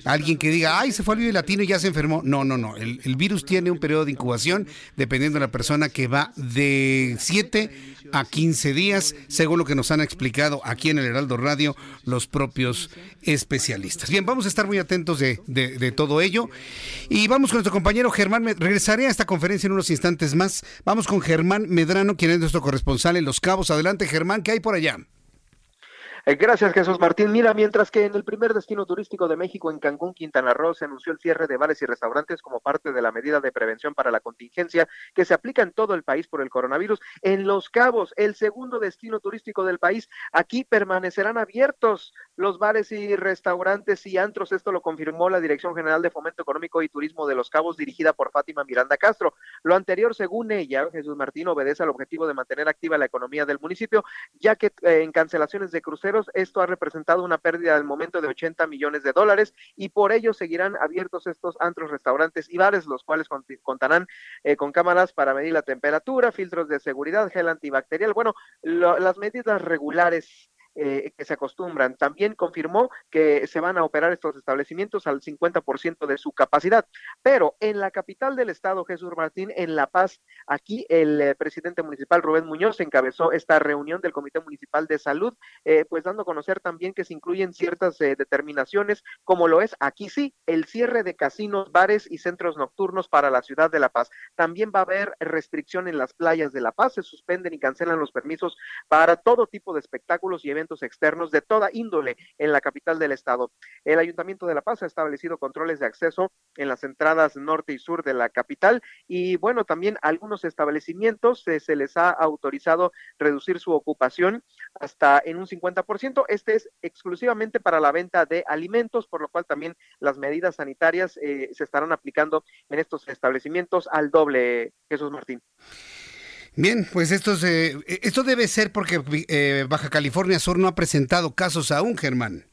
alguien que diga, ay, se fue al Vive Latino y ya se enfermó. No, no, no. El, el, virus tiene un periodo de incubación dependiendo de la persona que va de 7 a 15 días, según lo que nos han explicado aquí en el Heraldo Radio los propios especialistas. Bien, vamos a estar muy atentos de, de, todo ello. Y vamos con nuestro compañero Germán. Regresaré a esta conferencia en unos instantes más. Vamos con Germán Medrano, quien es nuestro corresponsal en Los Cabos. Adelante, Germán, ¿qué hay por allá? Eh, gracias, Jesús Martín. Mira, mientras que en el primer destino turístico de México, en Cancún, Quintana Roo, se anunció el cierre de bares y restaurantes como parte de la medida de prevención para la contingencia que se aplica en todo el país por el coronavirus. En Los Cabos, el segundo destino turístico del país, aquí permanecerán abiertos los bares y restaurantes y antros. Esto lo confirmó la Dirección General de Fomento Económico y Turismo de Los Cabos, dirigida por Fátima Miranda Castro. Lo anterior, según ella, Jesús Martín, obedece al objetivo de mantener activa la economía del municipio, ya que eh, en cancelaciones de cruceros esto ha representado una pérdida del momento de 80 millones de dólares y por ello seguirán abiertos estos antros, restaurantes y bares, los cuales contarán eh, con cámaras para medir la temperatura, filtros de seguridad, gel antibacterial, bueno, lo, las medidas regulares eh, que se acostumbran. También confirmó que se van a operar estos establecimientos al 50% de su capacidad. Pero en la capital del estado, Jesús Martín, en La Paz, aquí el eh, presidente municipal Rubén Muñoz encabezó esta reunión del Comité Municipal de Salud, eh, pues dando a conocer también que se incluyen ciertas eh, determinaciones, como lo es aquí sí, el cierre de casinos, bares y centros nocturnos para la ciudad de La Paz. También va a haber restricción en las playas de La Paz, se suspenden y cancelan los permisos para todo tipo de espectáculos y eventos externos de toda índole en la capital del estado. El Ayuntamiento de La Paz ha establecido controles de acceso en las entradas norte y sur de la capital y bueno, también algunos establecimientos eh, se les ha autorizado reducir su ocupación hasta en un 50%. Este es exclusivamente para la venta de alimentos, por lo cual también las medidas sanitarias eh, se estarán aplicando en estos establecimientos al doble, Jesús Martín. Bien, pues esto, eh, esto debe ser porque eh, Baja California Sur no ha presentado casos aún, Germán.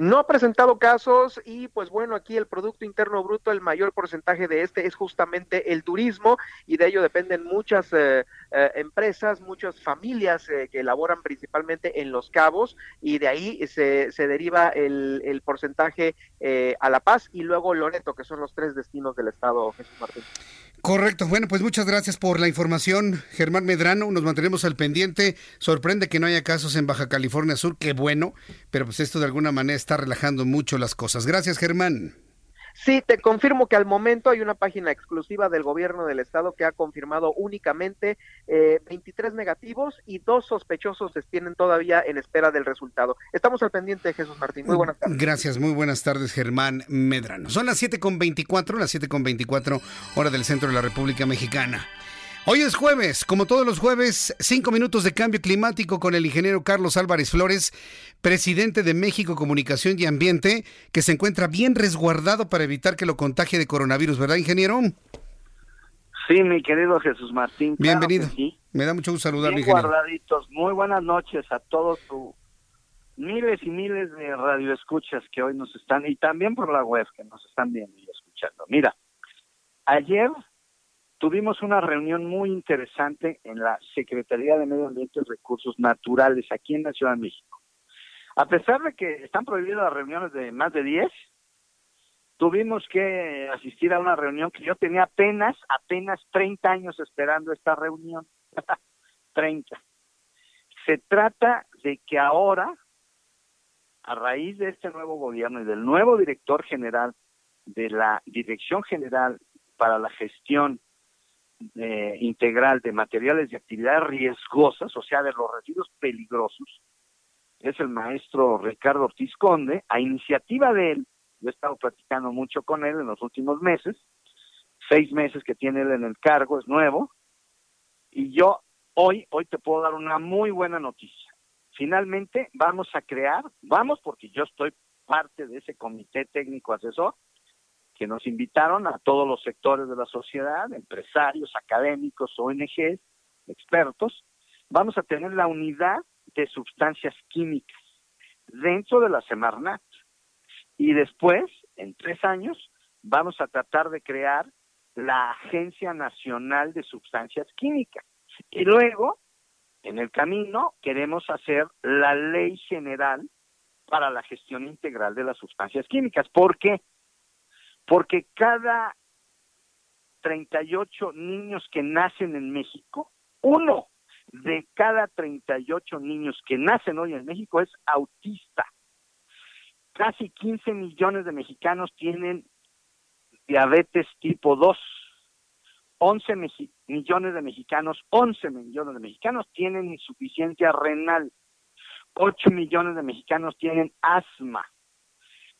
No ha presentado casos y pues bueno, aquí el Producto Interno Bruto, el mayor porcentaje de este es justamente el turismo y de ello dependen muchas eh, eh, empresas, muchas familias eh, que elaboran principalmente en Los Cabos y de ahí se, se deriva el, el porcentaje a La Paz y luego Loreto, que son los tres destinos del estado, Jesús Martín. Correcto. Bueno, pues muchas gracias por la información, Germán Medrano. Nos mantenemos al pendiente. Sorprende que no haya casos en Baja California Sur, qué bueno, pero pues esto de alguna manera está relajando mucho las cosas. Gracias, Germán. Sí, te confirmo que al momento hay una página exclusiva del gobierno del estado que ha confirmado únicamente eh, 23 negativos y dos sospechosos tienen todavía en espera del resultado. Estamos al pendiente, Jesús Martín. Muy buenas tardes. Gracias, muy buenas tardes, Germán Medrano. Son las 7.24, las 7.24 hora del centro de la República Mexicana. Hoy es jueves, como todos los jueves, cinco minutos de cambio climático con el ingeniero Carlos Álvarez Flores, presidente de México Comunicación y Ambiente, que se encuentra bien resguardado para evitar que lo contagie de coronavirus, ¿verdad, ingeniero? Sí, mi querido Jesús Martín. Bienvenido. Claro sí. Me da mucho gusto saludarle, Bien ingeniero. guardaditos. Muy buenas noches a todos tus miles y miles de radioescuchas que hoy nos están, y también por la web que nos están viendo y escuchando. Mira, ayer tuvimos una reunión muy interesante en la Secretaría de Medio Ambiente y Recursos Naturales aquí en la Ciudad de México. A pesar de que están prohibidas las reuniones de más de 10, tuvimos que asistir a una reunión que yo tenía apenas, apenas 30 años esperando esta reunión. 30. Se trata de que ahora, a raíz de este nuevo gobierno y del nuevo director general de la Dirección General para la Gestión eh, integral de materiales de actividades riesgosas, o sea, de los residuos peligrosos, es el maestro Ricardo Ortiz Conde, a iniciativa de él, yo he estado platicando mucho con él en los últimos meses, seis meses que tiene él en el cargo, es nuevo, y yo hoy, hoy te puedo dar una muy buena noticia. Finalmente vamos a crear, vamos porque yo estoy parte de ese comité técnico asesor, que nos invitaron a todos los sectores de la sociedad, empresarios, académicos, ONGs, expertos, vamos a tener la unidad de sustancias químicas dentro de la Semarnat. Y después, en tres años, vamos a tratar de crear la Agencia Nacional de Sustancias Químicas. Y luego, en el camino, queremos hacer la Ley General para la Gestión Integral de las Sustancias Químicas. ¿Por qué? Porque cada 38 niños que nacen en México, uno de cada 38 niños que nacen hoy en México es autista. Casi 15 millones de mexicanos tienen diabetes tipo 2. 11 millones de mexicanos, 11 millones de mexicanos tienen insuficiencia renal. 8 millones de mexicanos tienen asma.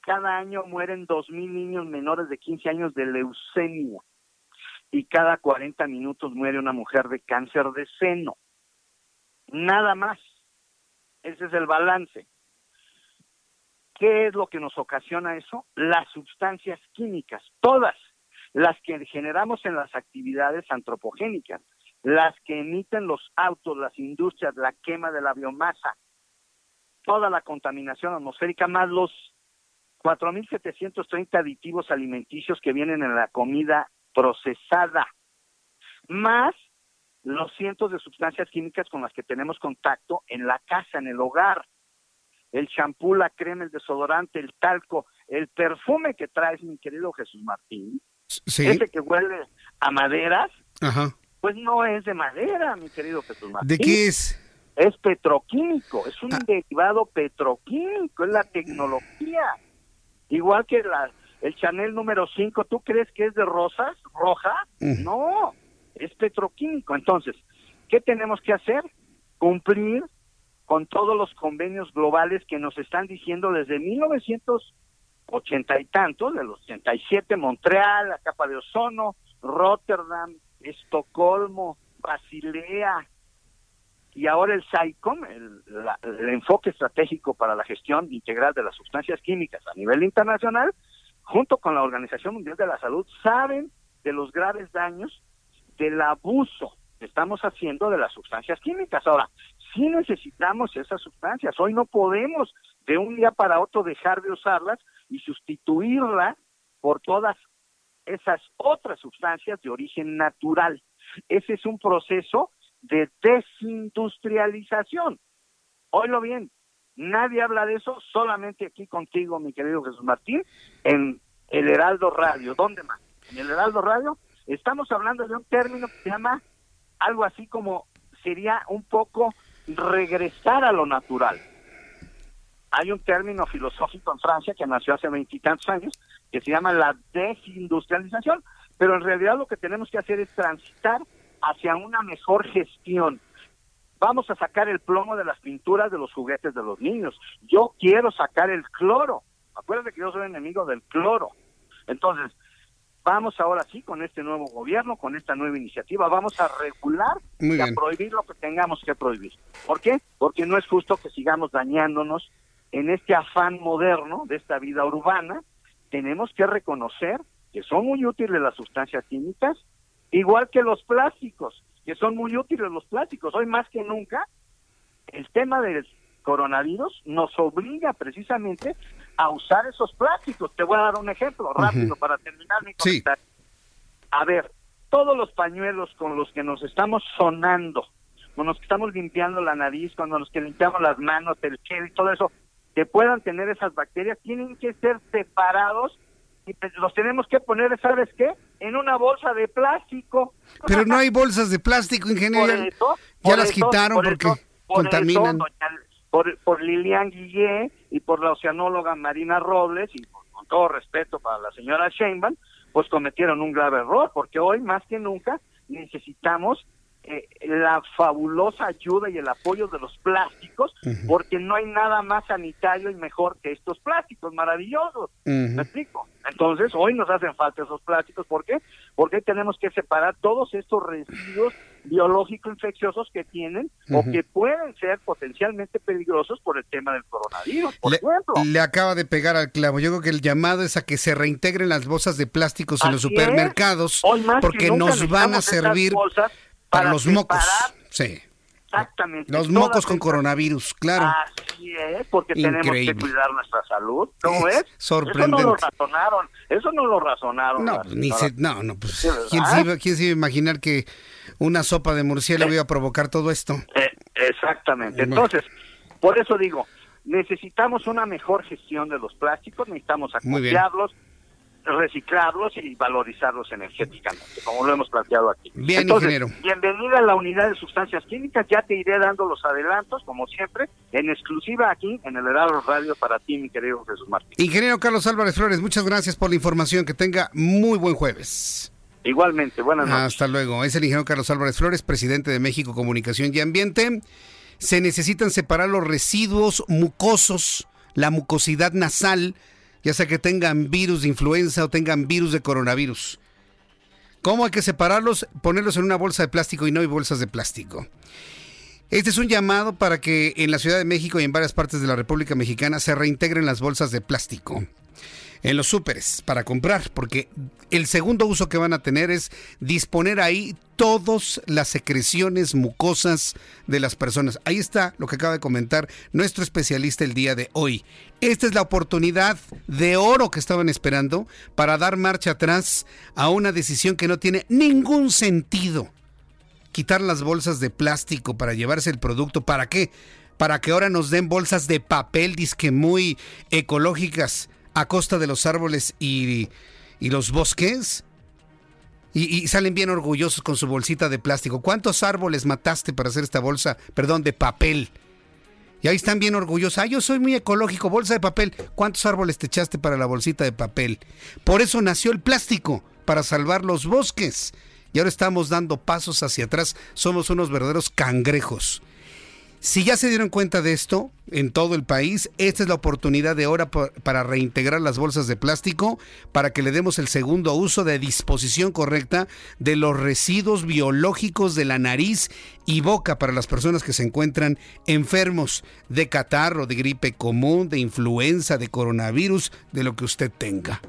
Cada año mueren 2.000 niños menores de 15 años de leucemia. Y cada 40 minutos muere una mujer de cáncer de seno. Nada más. Ese es el balance. ¿Qué es lo que nos ocasiona eso? Las sustancias químicas, todas las que generamos en las actividades antropogénicas, las que emiten los autos, las industrias, la quema de la biomasa, toda la contaminación atmosférica, más los 4.730 aditivos alimenticios que vienen en la comida procesada, más los cientos de sustancias químicas con las que tenemos contacto en la casa, en el hogar. El champú, la crema, el desodorante, el talco, el perfume que traes, mi querido Jesús Martín, ese que huele a maderas, pues no es de madera, mi querido Jesús Martín. ¿De qué es? Es petroquímico, es un ah. derivado petroquímico, es la tecnología. Igual que la, el Chanel número 5, ¿tú crees que es de rosas, roja? No, es petroquímico. Entonces, ¿qué tenemos que hacer? Cumplir con todos los convenios globales que nos están diciendo desde 1980 y tantos, de los 87, Montreal, la capa de ozono, Rotterdam, Estocolmo, Basilea, y ahora el SAICOM, el, enfoque estratégico para la gestión integral de las sustancias químicas a nivel internacional, junto con la Organización Mundial de la Salud, saben de los graves daños del abuso que estamos haciendo de las sustancias químicas. Ahora, sí necesitamos esas sustancias. Hoy no podemos de un día para otro dejar de usarlas y sustituirlas por todas esas otras sustancias de origen natural. Ese es un proceso de desindustrialización. Oílo bien, nadie habla de eso, solamente aquí contigo, mi querido Jesús Martín, en el Heraldo Radio. ¿Dónde más? En el Heraldo Radio Estamos hablando de un término que se llama algo así como sería un poco regresar a lo natural. Hay un término filosófico en Francia que nació hace veintitantos años que se llama la desindustrialización, pero en realidad lo que tenemos que hacer es transitar hacia una mejor gestión. Vamos a sacar el plomo de las pinturas de los juguetes de los niños. Yo quiero sacar el cloro. Acuérdate que yo soy enemigo del cloro. Entonces, Vamos ahora sí con este nuevo gobierno, con esta nueva iniciativa, vamos a regular y a prohibir lo que tengamos que prohibir. ¿Por qué? Porque no es justo que sigamos dañándonos en este afán moderno de esta vida urbana. Tenemos que reconocer que son muy útiles las sustancias químicas, igual que los plásticos, que son muy útiles los plásticos. Hoy más que nunca, el tema del coronavirus nos obliga precisamente a usar esos plásticos. Te voy a dar un ejemplo rápido para terminar mi comentario. A ver, todos los pañuelos con los que nos estamos sonando, con los que estamos limpiando la nariz, con los que limpiamos las manos, el gel y todo eso, que puedan tener esas bacterias, tienen que ser separados y los tenemos que poner, ¿sabes qué? En una bolsa de plástico. Pero no hay bolsas de plástico en general. ya las quitaron porque contaminan por, por Lilian Guillé y por la oceanóloga Marina Robles, y con todo respeto para la señora Sheinbaum, pues cometieron un grave error, porque hoy más que nunca necesitamos eh, la fabulosa ayuda y el apoyo de los plásticos, porque no hay nada más sanitario y mejor que estos plásticos maravillosos. ¿Me explico? Entonces, hoy nos hacen falta esos plásticos. ¿Por qué? Porque tenemos que separar todos estos residuos biológicos infecciosos que tienen o que pueden ser potencialmente peligrosos por el tema del coronavirus, por le, ejemplo. Le acaba de pegar al clavo. Yo creo que el llamado es a que se reintegren las bolsas de plásticos en los supermercados porque nos van a servir para los mocos. Sí. Exactamente. Los mocos con coronavirus, claro. Así es, porque tenemos que cuidar nuestra salud, ¿no es? Sorprendente. Eso no lo razonaron, eso no lo razonaron. No, ni se, no, no, pues, ¿quién se, iba, ¿quién se, iba, a imaginar que una sopa de murciélago iba a provocar todo esto? Eh, exactamente. Entonces, por eso digo, necesitamos una mejor gestión de los plásticos, necesitamos acopiarlos, reciclarlos y valorizarlos energéticamente, como lo hemos planteado aquí. Bien, ingeniero. Bienvenida a la unidad de sustancias químicas, ya te iré dando los adelantos, como siempre, en exclusiva aquí en el Heraldo Radio para ti, mi querido Jesús Martín. Ingeniero Carlos Álvarez Flores, muchas gracias por la información, que tenga muy buen jueves. Igualmente, buenas noches. Hasta luego. Es el ingeniero Carlos Álvarez Flores, presidente de México Comunicación y Ambiente. Se necesitan separar los residuos mucosos, la mucosidad nasal, ya sea que tengan virus de influenza o tengan virus de coronavirus. ¿Cómo hay que separarlos? Ponerlos en una bolsa de plástico y no hay bolsas de plástico. Este es un llamado para que en la Ciudad de México y en varias partes de la República Mexicana se reintegren las bolsas de plástico en los súperes para comprar, porque el segundo uso que van a tener es disponer ahí todas las secreciones mucosas de las personas. Ahí está lo que acaba de comentar nuestro especialista el día de hoy. Esta es la oportunidad de oro que estaban esperando para dar marcha atrás a una decisión que no tiene ningún sentido. Quitar las bolsas de plástico para llevarse el producto, ¿para qué? Para que ahora nos den bolsas de papel, disque muy ecológicas a costa de los árboles y, y los bosques. Y, salen bien orgullosos con su bolsita de plástico. ¿Cuántos árboles mataste para hacer esta bolsa, perdón, de papel? Y ahí están bien orgullosos. Ah, yo soy muy ecológico, bolsa de papel. ¿Cuántos árboles te echaste para la bolsita de papel? Por eso nació el plástico, para salvar los bosques. Y ahora estamos dando pasos hacia atrás. Somos unos verdaderos cangrejos. Si ya se dieron cuenta de esto en todo el país, esta es la oportunidad de ahora para reintegrar las bolsas de plástico, para que le demos el segundo uso de disposición correcta de los residuos biológicos de la nariz y boca para las personas que se encuentran enfermos de catarro, de gripe común, de influenza, de coronavirus, de lo que usted tenga.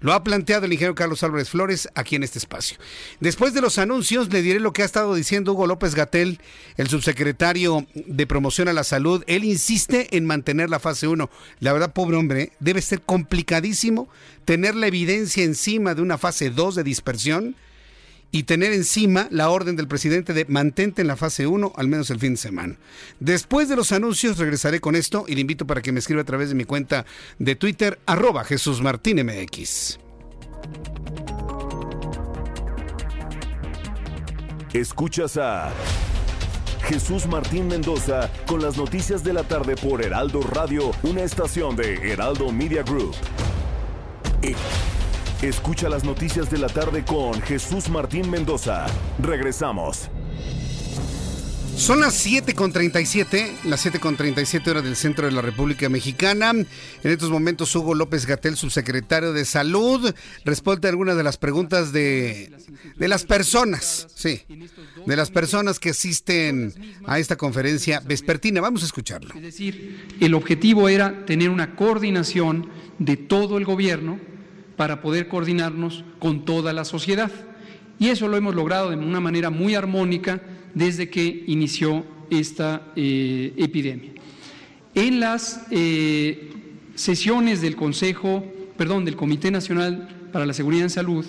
Lo ha planteado el ingeniero Carlos Álvarez Flores aquí en este espacio. Después de los anuncios, le diré lo que ha estado diciendo Hugo López Gatel, el subsecretario de Promoción a la Salud. Él insiste en mantener la fase 1. La verdad, pobre hombre, debe ser complicadísimo tener la evidencia encima de una fase 2 de dispersión y tener encima la orden del presidente de mantente en la fase 1 al menos el fin de semana. Después de los anuncios regresaré con esto y le invito para que me escriba a través de mi cuenta de Twitter arroba Jesús Martín MX. Escuchas a Jesús Martín Mendoza con las noticias de la tarde por Heraldo Radio, una estación de Heraldo Media Group. Escucha las noticias de la tarde con Jesús Martín Mendoza. Regresamos. Son las 7.37, las 7.37 horas del centro de la República Mexicana. En estos momentos, Hugo López Gatel, subsecretario de Salud, responde a algunas de las preguntas de, de las personas, sí, de las personas que asisten a esta conferencia vespertina. Vamos a escucharlo. Es decir, el objetivo era tener una coordinación de todo el gobierno para poder coordinarnos con toda la sociedad. Y eso lo hemos logrado de una manera muy armónica desde que inició esta eh, epidemia. En las eh, sesiones del Consejo, perdón, del Comité Nacional para la Seguridad en Salud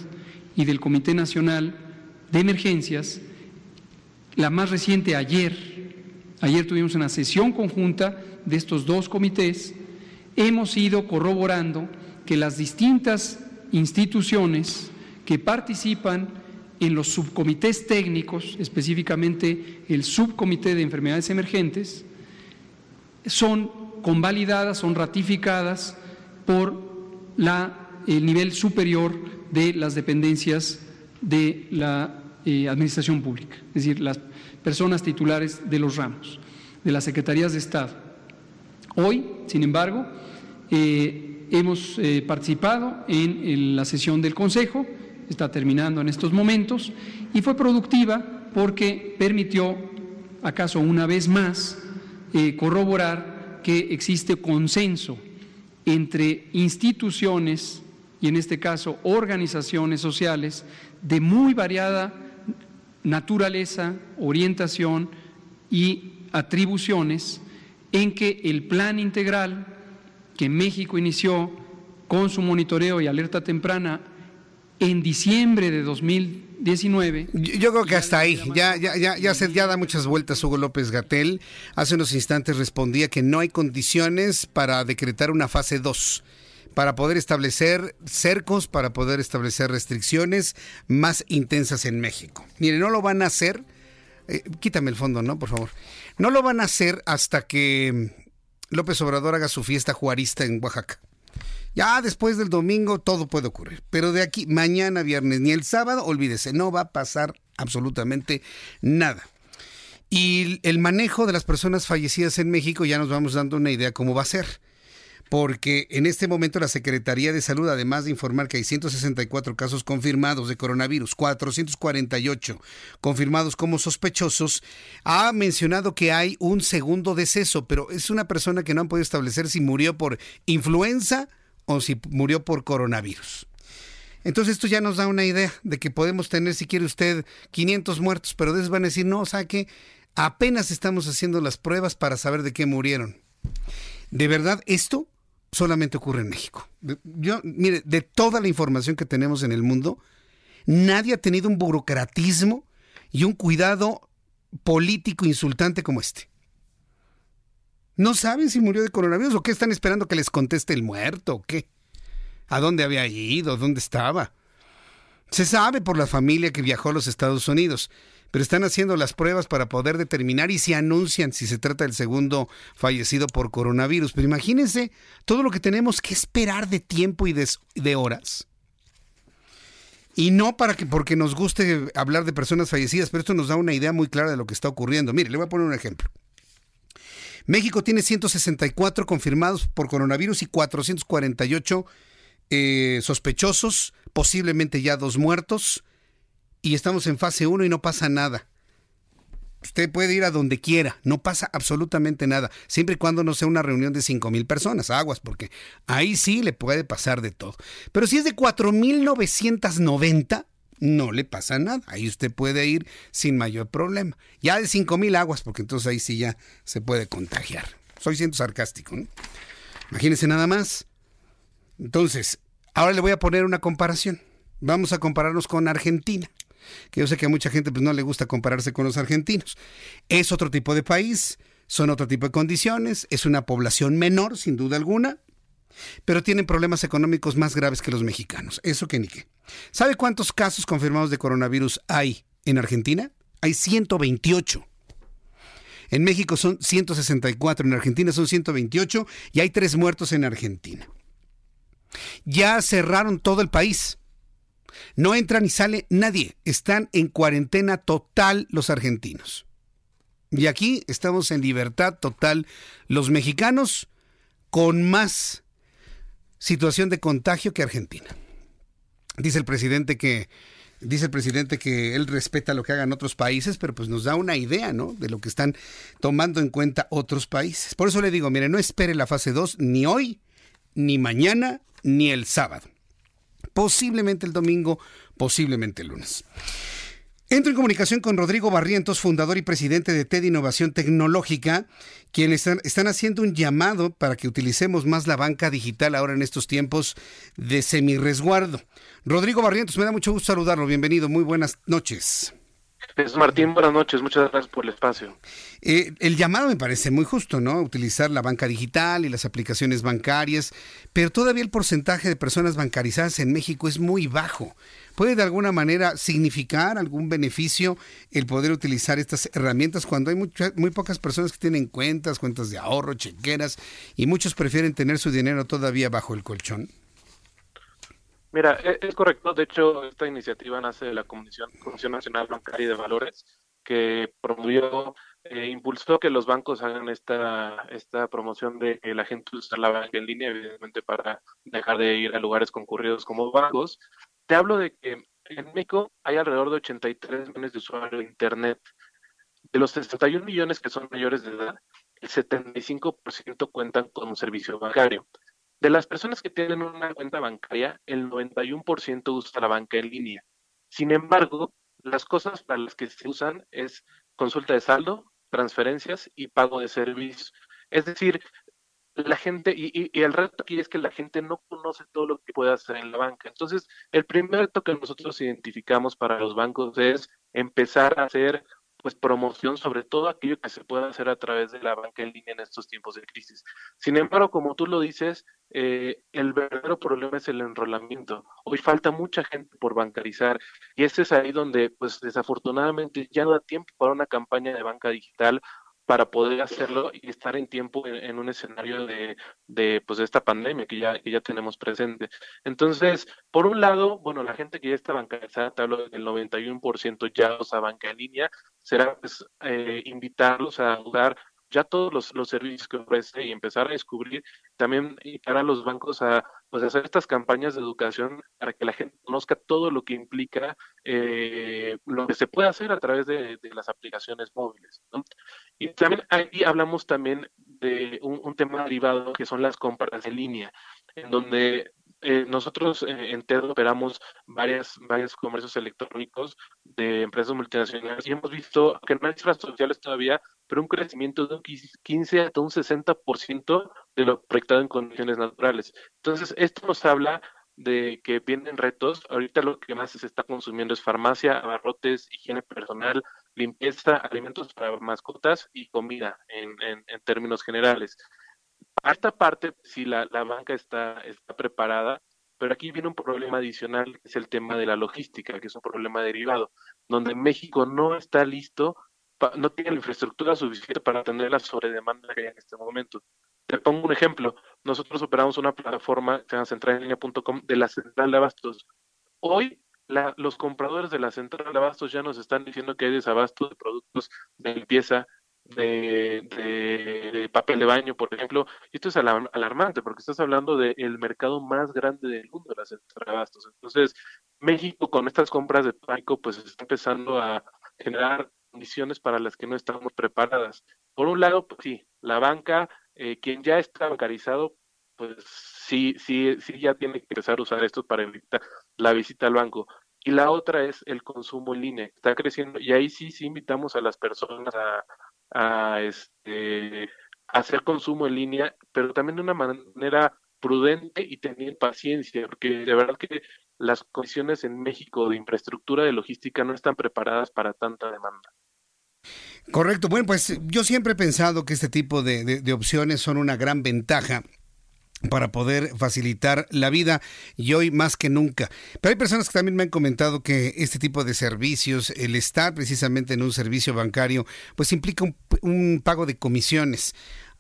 y del Comité Nacional de Emergencias, la más reciente ayer, ayer tuvimos una sesión conjunta de estos dos comités, hemos ido corroborando que las distintas instituciones que participan en los subcomités técnicos, específicamente el subcomité de enfermedades emergentes, son convalidadas, son ratificadas por la, el nivel superior de las dependencias de la eh, Administración Pública, es decir, las personas titulares de los ramos, de las Secretarías de Estado. Hoy, sin embargo, eh, hemos eh, participado en, la sesión del Consejo, está terminando en estos momentos, y fue productiva porque permitió, acaso una vez más, eh, corroborar que existe consenso entre instituciones y en este caso organizaciones sociales de muy variada naturaleza, orientación y atribuciones en que el plan integral que México inició con su monitoreo y alerta temprana en diciembre de 2019. Yo, creo que hasta ahí, ya, ya, ya, ya, se, ya da muchas vueltas Hugo López Gatel. Hace unos instantes respondía que no hay condiciones para decretar una fase 2 para poder establecer cercos, para poder establecer restricciones más intensas en México. Mire, no lo van a hacer, eh, quítame el fondo, ¿no? Por favor. No lo van a hacer hasta que López Obrador haga su fiesta juarista en Oaxaca. Ya después del domingo todo puede ocurrir, pero de aquí mañana, viernes, ni el sábado, olvídese, no va a pasar absolutamente nada. Y el manejo de las personas fallecidas en México ya nos vamos dando una idea cómo va a ser porque en este momento la Secretaría de Salud, además de informar que hay 164 casos confirmados de coronavirus, 448 confirmados como sospechosos, ha mencionado que hay un segundo deceso, pero es una persona que no han podido establecer si murió por influenza o si murió por coronavirus. Entonces esto ya nos da una idea de que podemos tener, si quiere usted, 500 muertos, pero después van a decir, no, o sea que apenas estamos haciendo las pruebas para saber de qué murieron. De verdad, esto solamente ocurre en México. Yo, mire, de toda la información que tenemos en el mundo, nadie ha tenido un burocratismo y un cuidado político insultante como este. No saben si murió de coronavirus o qué están esperando que les conteste el muerto o qué. ¿A dónde había ido? ¿Dónde estaba? Se sabe por la familia que viajó a los Estados Unidos pero están haciendo las pruebas para poder determinar y se anuncian si se trata del segundo fallecido por coronavirus. Pero imagínense todo lo que tenemos que esperar de tiempo y de, horas. Y no para que porque nos guste hablar de personas fallecidas, pero esto nos da una idea muy clara de lo que está ocurriendo. Mire, le voy a poner un ejemplo. México tiene 164 confirmados por coronavirus y 448 eh, sospechosos, posiblemente ya dos muertos y estamos en fase 1 y no pasa nada. Usted puede ir a donde quiera, no pasa absolutamente nada, siempre y cuando no sea una reunión de 5 mil personas, aguas, porque ahí sí le puede pasar de todo. Pero si es de 4.990, no le pasa nada, ahí usted puede ir sin mayor problema. Ya de 5 mil aguas, porque entonces ahí sí ya se puede contagiar. Soy siendo sarcástico, ¿no? Imagínense nada más. Entonces, ahora le voy a poner una comparación. Vamos a compararnos con Argentina que yo sé que a mucha gente pues, no le gusta compararse con los argentinos. Es otro tipo de país, son otro tipo de condiciones, es una población menor, sin duda alguna, pero tienen problemas económicos más graves que los mexicanos. Eso que ni qué. ¿Sabe cuántos casos confirmados de coronavirus hay en Argentina? Hay 128. En México son 164, en Argentina son 128 y hay tres muertos en Argentina. Ya cerraron todo el país. No entra ni sale nadie. Están en cuarentena total los argentinos. Y aquí estamos en libertad total los mexicanos con más situación de contagio que Argentina. Dice el presidente que dice el presidente que él respeta lo que hagan otros países, pero pues nos da una idea, ¿no? De lo que están tomando en cuenta otros países. Por eso le digo, mire, no espere la fase 2 ni hoy, ni mañana, ni el sábado posiblemente el domingo, posiblemente el lunes. Entro en comunicación con Rodrigo Barrientos, fundador y presidente de TED Innovación Tecnológica, quienes están, están, haciendo un llamado para que utilicemos más la banca digital ahora en estos tiempos de semi-resguardo. Rodrigo Barrientos, me da mucho gusto saludarlo. Bienvenido, muy buenas noches. Es Martín, buenas noches, muchas gracias por el espacio. Eh, el llamado me parece muy justo, ¿no? Utilizar la banca digital y las aplicaciones bancarias, pero todavía el porcentaje de personas bancarizadas en México es muy bajo. ¿Puede de alguna manera significar algún beneficio el poder utilizar estas herramientas cuando hay muy pocas personas que tienen cuentas, cuentas de ahorro, chequeras, y muchos prefieren tener su dinero todavía bajo el colchón? Mira, e, es, correcto. De hecho, esta iniciativa nace de la Comisión, Nacional Bancaria de Valores, que promovió, e impulsó que los bancos hagan esta, esta promoción de que la gente use la banca en línea, evidentemente para dejar de ir a lugares concurridos como bancos. Te hablo de que en México hay alrededor de 83 millones de usuarios de Internet. De los 61 millones que son mayores de edad, el 75% cuentan con un servicio bancario. De las personas que tienen una cuenta bancaria, el 91% usa la banca en línea. Sin embargo, las cosas para las que se usan es consulta de saldo, transferencias y pago de servicios. Es decir, la gente, y, y, el reto aquí es que la gente no conoce todo lo que puede hacer en la banca. Entonces, el primer reto que nosotros identificamos para los bancos es empezar a hacer pues promoción sobre todo aquello que se pueda hacer a través de la banca en línea en estos tiempos de crisis. Sin embargo, como tú lo dices, eh, el verdadero problema es el enrolamiento. Hoy falta mucha gente por bancarizar y ese es ahí donde, pues desafortunadamente, ya no da tiempo para una campaña de banca digital para poder hacerlo y estar en tiempo en, un escenario de, de, pues, de esta pandemia que ya, que ya tenemos presente. Entonces, por un lado, bueno, la gente que ya está bancarizada, te hablo del 91% ya usa banca en línea, será pues, eh, invitarlos a jugar ya todos los, los, servicios que ofrece y empezar a descubrir, también invitar a los bancos a pues, hacer estas campañas de educación para que la gente conozca todo lo que implica eh, lo que se puede hacer a través de, las aplicaciones móviles. Y también ahí hablamos también de un, un tema derivado que son las compras en línea, en donde eh, nosotros eh, en TED operamos varias, varios comercios electrónicos de empresas multinacionales y hemos visto que no hay cifras sociales todavía, pero un crecimiento de un 15 hasta un 60% de lo proyectado en condiciones naturales. Entonces, esto nos habla de que vienen retos. Ahorita lo que más se está consumiendo es farmacia, abarrotes, higiene personal, limpieza, alimentos para mascotas y comida en, en, en términos generales. A esta parte, sí, la, la banca está, está preparada, pero aquí viene un problema adicional, que es el tema de la logística, que es un problema derivado, donde México no está listo, no tiene la infraestructura suficiente para atender la sobredemanda que hay en este momento. Te pongo un ejemplo. Nosotros operamos una plataforma que se llama centralenlinea.com de la central de abastos. Hoy los compradores de la central de abastos ya nos están diciendo que hay desabasto de productos de limpieza, de, papel de baño, por ejemplo. Y esto es alarmante porque estás hablando del mercado más grande del mundo, las abastos. Entonces, México con estas compras de pánico, pues está empezando a generar condiciones para las que no estamos preparadas. Por un lado, pues sí, la banca, eh, quien ya está bancarizado, pues sí, sí, sí ya tiene que empezar a usar esto para evitar la visita al banco. Y la otra es el consumo en línea, está creciendo y ahí sí, sí invitamos a las personas a, a este, hacer consumo en línea, pero también de una manera prudente y tener paciencia, porque de verdad que las condiciones en México de infraestructura de logística no están preparadas para tanta demanda. Correcto, bueno, pues yo siempre he pensado que este tipo de, de opciones son una gran ventaja para poder facilitar la vida y hoy más que nunca. Pero hay personas que también me han comentado que este tipo de servicios, el estar precisamente en un servicio bancario, pues implica un, pago de comisiones.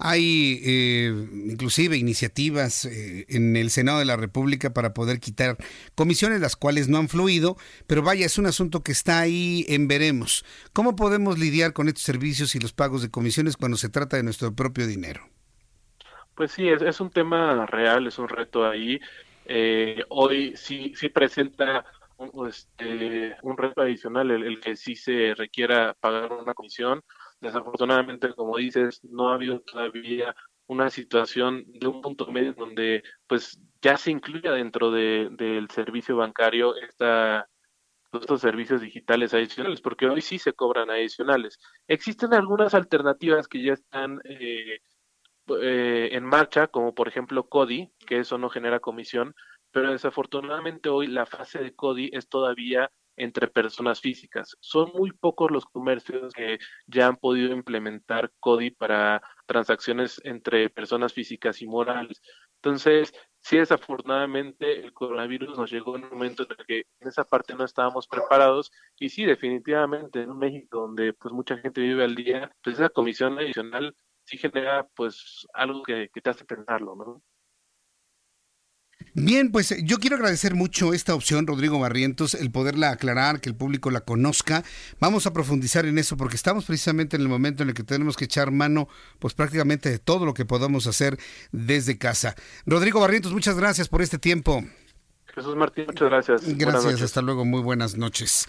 Hay eh, inclusive iniciativas eh, en el Senado de la República para poder quitar comisiones, las cuales no han fluido, pero vaya, es un asunto que está ahí en veremos. ¿Cómo podemos lidiar con estos servicios y los pagos de comisiones cuando se trata de nuestro propio dinero? Pues sí, es, es un tema real, es un reto ahí. Eh, hoy sí, sí presenta un, este, un reto adicional, el, que sí se requiera pagar una comisión. Desafortunadamente, como dices, no ha habido todavía una situación de un punto medio donde pues ya se incluya dentro de, del servicio bancario esta, estos servicios digitales adicionales, porque hoy sí se cobran adicionales. Existen algunas alternativas que ya están eh, eh, en marcha, como por ejemplo CODI, que eso no genera comisión, pero desafortunadamente hoy la fase de CODI es todavía entre personas físicas. Son muy pocos los comercios que ya han podido implementar CODI para transacciones entre personas físicas y morales. Entonces, sí, desafortunadamente el coronavirus nos llegó en un momento en el que en esa parte no estábamos preparados y sí, definitivamente en un México donde pues mucha gente vive al día, pues esa comisión adicional sí genera pues algo que, te hace pensarlo, ¿no? Bien, pues yo quiero agradecer mucho esta opción, Rodrigo Barrientos, el poderla aclarar, que el público la conozca. Vamos a profundizar en eso porque estamos precisamente en el momento en el que tenemos que echar mano, pues prácticamente de todo lo que podamos hacer desde casa. Rodrigo Barrientos, muchas gracias por este tiempo. Jesús Martín, muchas gracias. Gracias, hasta luego, muy buenas noches.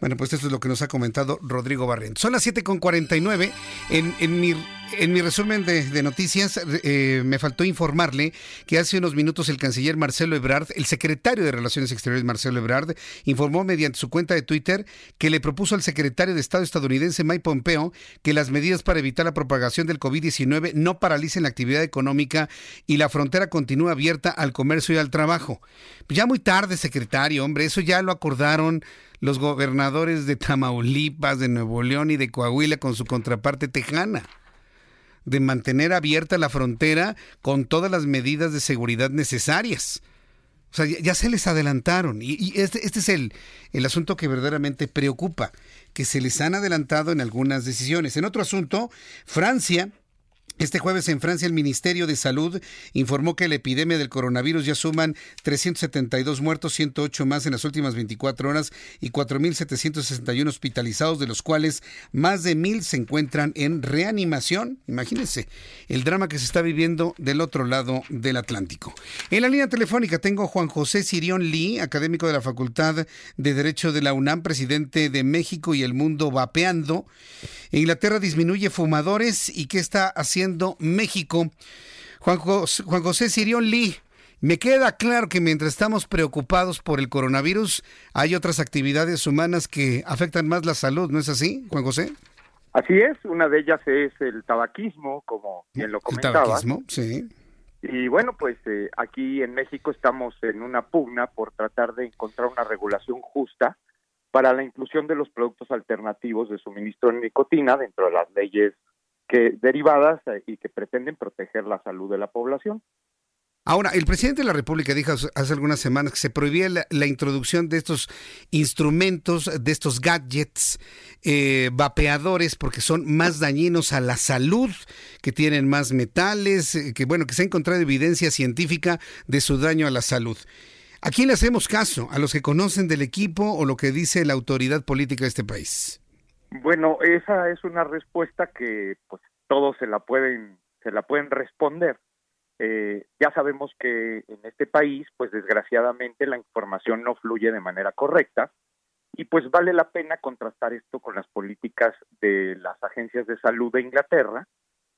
Bueno, pues esto es lo que nos ha comentado Rodrigo Barrientos. Son las 7.49. En, en mi en mi resumen de, noticias, eh, me faltó informarle que hace unos minutos el canciller Marcelo Ebrard, el secretario de Relaciones Exteriores Marcelo Ebrard, informó mediante su cuenta de Twitter que le propuso al secretario de Estado estadounidense Mike Pompeo que las medidas para evitar la propagación del COVID-19 no paralicen la actividad económica y la frontera continúe abierta al comercio y al trabajo. Ya muy tarde, secretario, hombre, eso ya lo acordaron los gobernadores de Tamaulipas, de Nuevo León y de Coahuila con su contraparte tejana de mantener abierta la frontera con todas las medidas de seguridad necesarias. O sea, ya, se les adelantaron. Y, este, este, es el, el asunto que verdaderamente preocupa, que se les han adelantado en algunas decisiones. En otro asunto, Francia este jueves en Francia el Ministerio de Salud informó que la epidemia del coronavirus ya suman 372 muertos, 108 más en las últimas 24 horas y 4.761 hospitalizados, de los cuales más de mil se encuentran en reanimación. Imagínense el drama que se está viviendo del otro lado del Atlántico. En la línea telefónica tengo a Juan José Sirión Lee, académico de la Facultad de Derecho de la UNAM, presidente de México y el mundo vapeando. Inglaterra disminuye fumadores y qué está haciendo México. Juan José, Juan José Sirión Lee, me queda claro que mientras estamos preocupados por el coronavirus, hay otras actividades humanas que afectan más la salud, ¿no es así, Juan José? Así es, una de ellas es el tabaquismo, como bien lo comentaba. El tabaquismo, sí. Y bueno, pues eh, aquí en México estamos en una pugna por tratar de encontrar una regulación justa para la inclusión de los productos alternativos de suministro de nicotina dentro de las leyes que derivadas eh, y que pretenden proteger la salud de la población. Ahora, el presidente de la República dijo hace algunas semanas que se prohibía la, introducción de estos instrumentos, de estos gadgets eh, vapeadores, porque son más dañinos a la salud, que tienen más metales, eh, que bueno, que se ha encontrado evidencia científica de su daño a la salud. ¿A quién le hacemos caso? ¿A los que conocen del equipo o lo que dice la autoridad política de este país? Bueno, esa es una respuesta que pues todos se la pueden se la pueden responder. Eh, ya sabemos que en este país, pues desgraciadamente la información no fluye de manera correcta y pues vale la pena contrastar esto con las políticas de las agencias de salud de Inglaterra,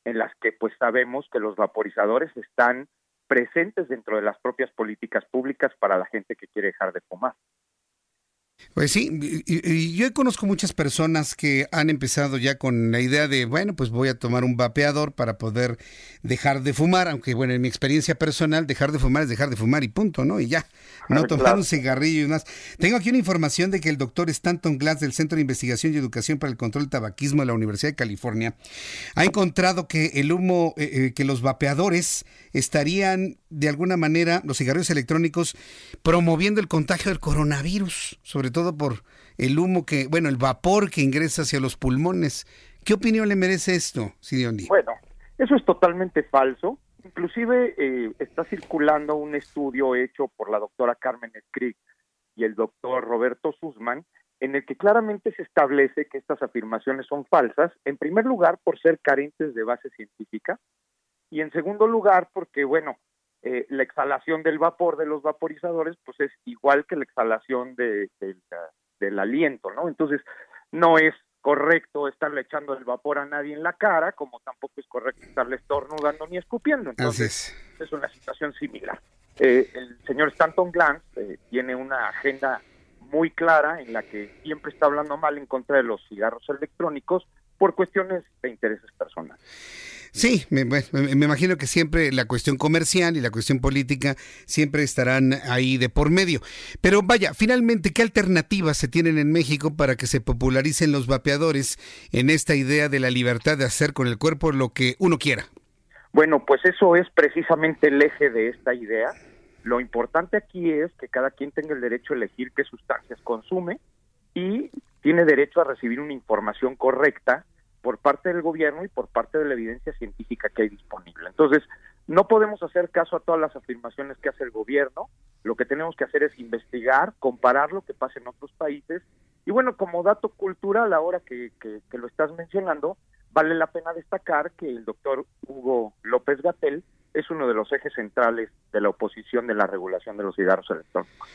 en las que pues sabemos que los vaporizadores están presentes dentro de las propias políticas públicas para la gente que quiere dejar de fumar. Pues sí, y, yo conozco muchas personas que han empezado ya con la idea de, bueno, pues voy a tomar un vapeador para poder dejar de fumar, aunque bueno, en mi experiencia personal, dejar de fumar es dejar de fumar y punto, ¿no? Y ya, no tomar un cigarrillo y más. Tengo aquí una información de que el doctor Stanton Glass del Centro de Investigación y Educación para el Control del Tabaquismo de la Universidad de California ha encontrado que el humo, eh, eh, que los vapeadores estarían de alguna manera, los cigarrillos electrónicos, promoviendo el contagio del coronavirus, sobre todo por el humo que, bueno, el vapor que ingresa hacia los pulmones. ¿Qué opinión le merece esto, Sidioni? Bueno, eso es totalmente falso. Inclusive eh, está circulando un estudio hecho por la doctora Carmen Scrick y el doctor Roberto Sussman, en el que claramente se establece que estas afirmaciones son falsas, en primer lugar por ser carentes de base científica, y en segundo lugar porque, bueno, eh, la exhalación del vapor de los vaporizadores pues es igual que la exhalación de, del aliento, ¿no? Entonces, no es correcto estarle echando el vapor a nadie en la cara, como tampoco es correcto estarle estornudando ni escupiendo. Entonces, es. una situación similar. Eh, el señor Stanton Glantz eh, tiene una agenda muy clara en la que siempre está hablando mal en contra de los cigarros electrónicos por cuestiones de intereses personales. Sí, me, imagino que siempre la cuestión comercial y la cuestión política siempre estarán ahí de por medio. Pero vaya, finalmente, ¿qué alternativas se tienen en México para que se popularicen los vapeadores en esta idea de la libertad de hacer con el cuerpo lo que uno quiera? Bueno, pues eso es precisamente el eje de esta idea. Lo importante aquí es que cada quien tenga el derecho a elegir qué sustancias consume y tiene derecho a recibir una información correcta por parte del gobierno y por parte de la evidencia científica que hay disponible. Entonces, no podemos hacer caso a todas las afirmaciones que hace el gobierno, lo que tenemos que hacer es investigar, comparar lo que pasa en otros países y bueno, como dato cultural, ahora que, que, lo estás mencionando, vale la pena destacar que el doctor Hugo López Gatel es uno de los ejes centrales de la oposición de la regulación de los cigarros electrónicos.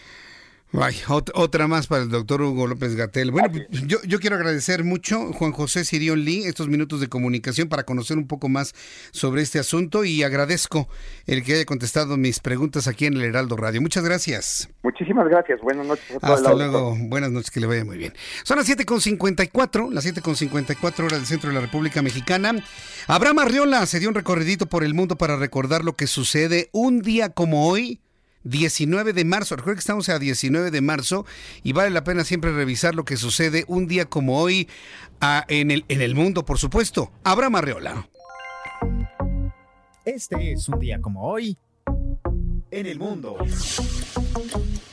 Otra más para el doctor Hugo López Gatel. Bueno, yo, yo quiero agradecer mucho, Juan José Sirión Lee, estos minutos de comunicación para conocer un poco más sobre este asunto y agradezco el que haya contestado mis preguntas aquí en el Heraldo Radio. Muchas gracias. Muchísimas gracias. Buenas noches. Hasta luego. Buenas noches, que le vaya muy bien. Son las 7.54, las 7.54 horas del centro de la República Mexicana. Abraham Arriola se dio un recorridito por el mundo para recordar lo que sucede un día como hoy 19 de marzo. Recuerden que estamos a 19 de marzo y vale la pena siempre revisar lo que sucede un día como hoy en, el, en el mundo, por supuesto. Abraham Arreola. Este es un día como hoy en el mundo.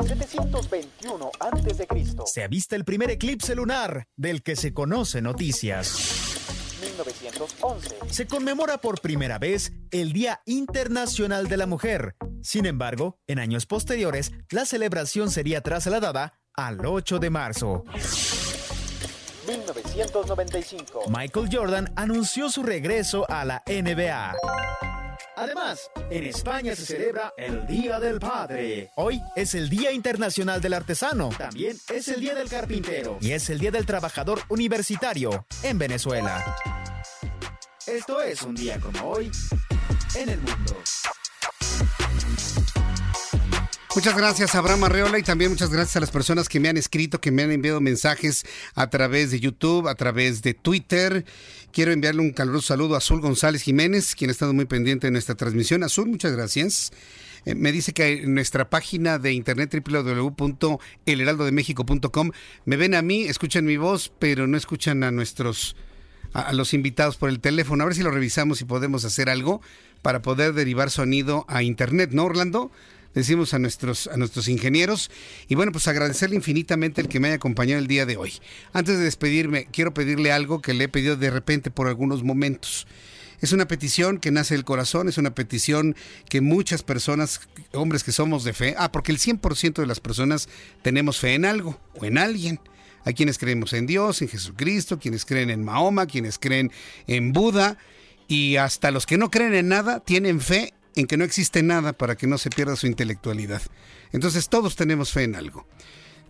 721 a.C. Se avista el primer eclipse lunar del que se conoce noticias. 1911. Se conmemora por primera vez el Día Internacional de la Mujer. Sin embargo, en años posteriores, la celebración sería trasladada al 8 de marzo. 1995. Michael Jordan anunció su regreso a la NBA. Además, en España se celebra el Día del Padre. Hoy es el Día Internacional del Artesano. También es el Día del Carpintero. Y es el Día del Trabajador Universitario en Venezuela. Esto es un día como hoy en el mundo. Muchas gracias, Abraham Arreola, y también muchas gracias a las personas que me han escrito, que me han enviado mensajes a través de YouTube, a través de Twitter. Quiero enviarle un caluroso saludo a Azul González Jiménez, quien ha estado muy pendiente de nuestra transmisión. Azul, muchas gracias. Eh, me dice que en nuestra página de internet www.elheraldodemexico.com me ven a mí, escuchan mi voz, pero no escuchan a nuestros a, los invitados por el teléfono. A ver si lo revisamos y podemos hacer algo para poder derivar sonido a internet, ¿no, Orlando? decimos a nuestros, a nuestros ingenieros. Y bueno, pues agradecerle infinitamente el que me haya acompañado el día de hoy. Antes de despedirme, quiero pedirle algo que le he pedido de repente por algunos momentos. Es una petición que nace del corazón, es una petición que muchas personas, hombres que somos de fe, ah, porque el 100% de las personas tenemos fe en algo o en alguien. Hay quienes creemos en Dios, en Jesucristo, quienes creen en Mahoma, quienes creen en Buda y hasta los que no creen en nada tienen fe en que no existe nada para que no se pierda su intelectualidad. Entonces todos tenemos fe en algo.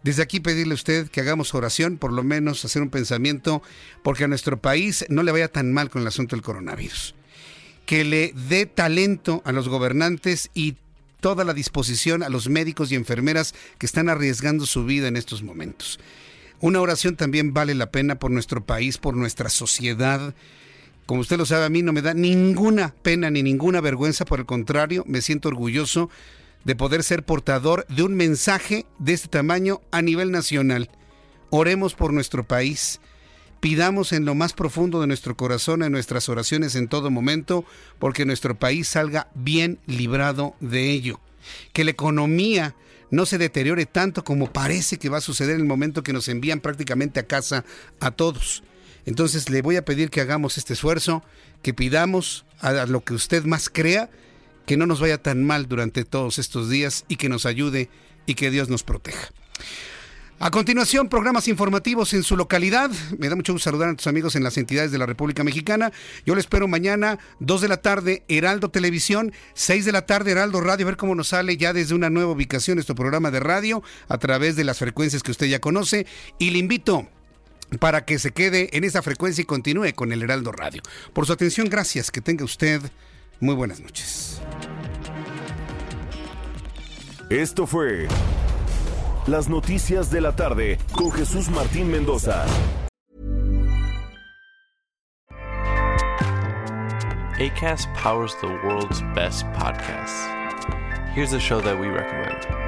Desde aquí pedirle a usted que hagamos oración, por lo menos hacer un pensamiento, porque a nuestro país no le vaya tan mal con el asunto del coronavirus. Que le dé talento a los gobernantes y toda la disposición a los médicos y enfermeras que están arriesgando su vida en estos momentos. Una oración también vale la pena por nuestro país, por nuestra sociedad. Como usted lo sabe, a mí no me da ninguna pena ni ninguna vergüenza, por el contrario, me siento orgulloso de poder ser portador de un mensaje de este tamaño a nivel nacional. Oremos por nuestro país. Pidamos en lo más profundo de nuestro corazón, en nuestras oraciones en todo momento, porque nuestro país salga bien librado de ello. Que la economía no se deteriore tanto como parece que va a suceder en el momento que nos envían prácticamente a casa a todos. Entonces le voy a pedir que hagamos este esfuerzo, que pidamos a lo que usted más crea, que no nos vaya tan mal durante todos estos días y que nos ayude y que Dios nos proteja. A continuación, programas informativos en su localidad. Me da mucho gusto saludar a tus amigos en las entidades de la República Mexicana. Yo les espero mañana, 2 de la tarde, Heraldo Televisión, 6 de la tarde, Heraldo Radio, a ver cómo nos sale ya desde una nueva ubicación nuestro programa de radio a través de las frecuencias que usted ya conoce. Y le invito para que se quede en esa frecuencia y continúe con el Heraldo Radio. Por su atención, gracias. Que tenga usted muy buenas noches. Esto fue Las noticias de la tarde con Jesús Martín Mendoza. ACAST powers the world's best podcasts. Here's a show that we recommend.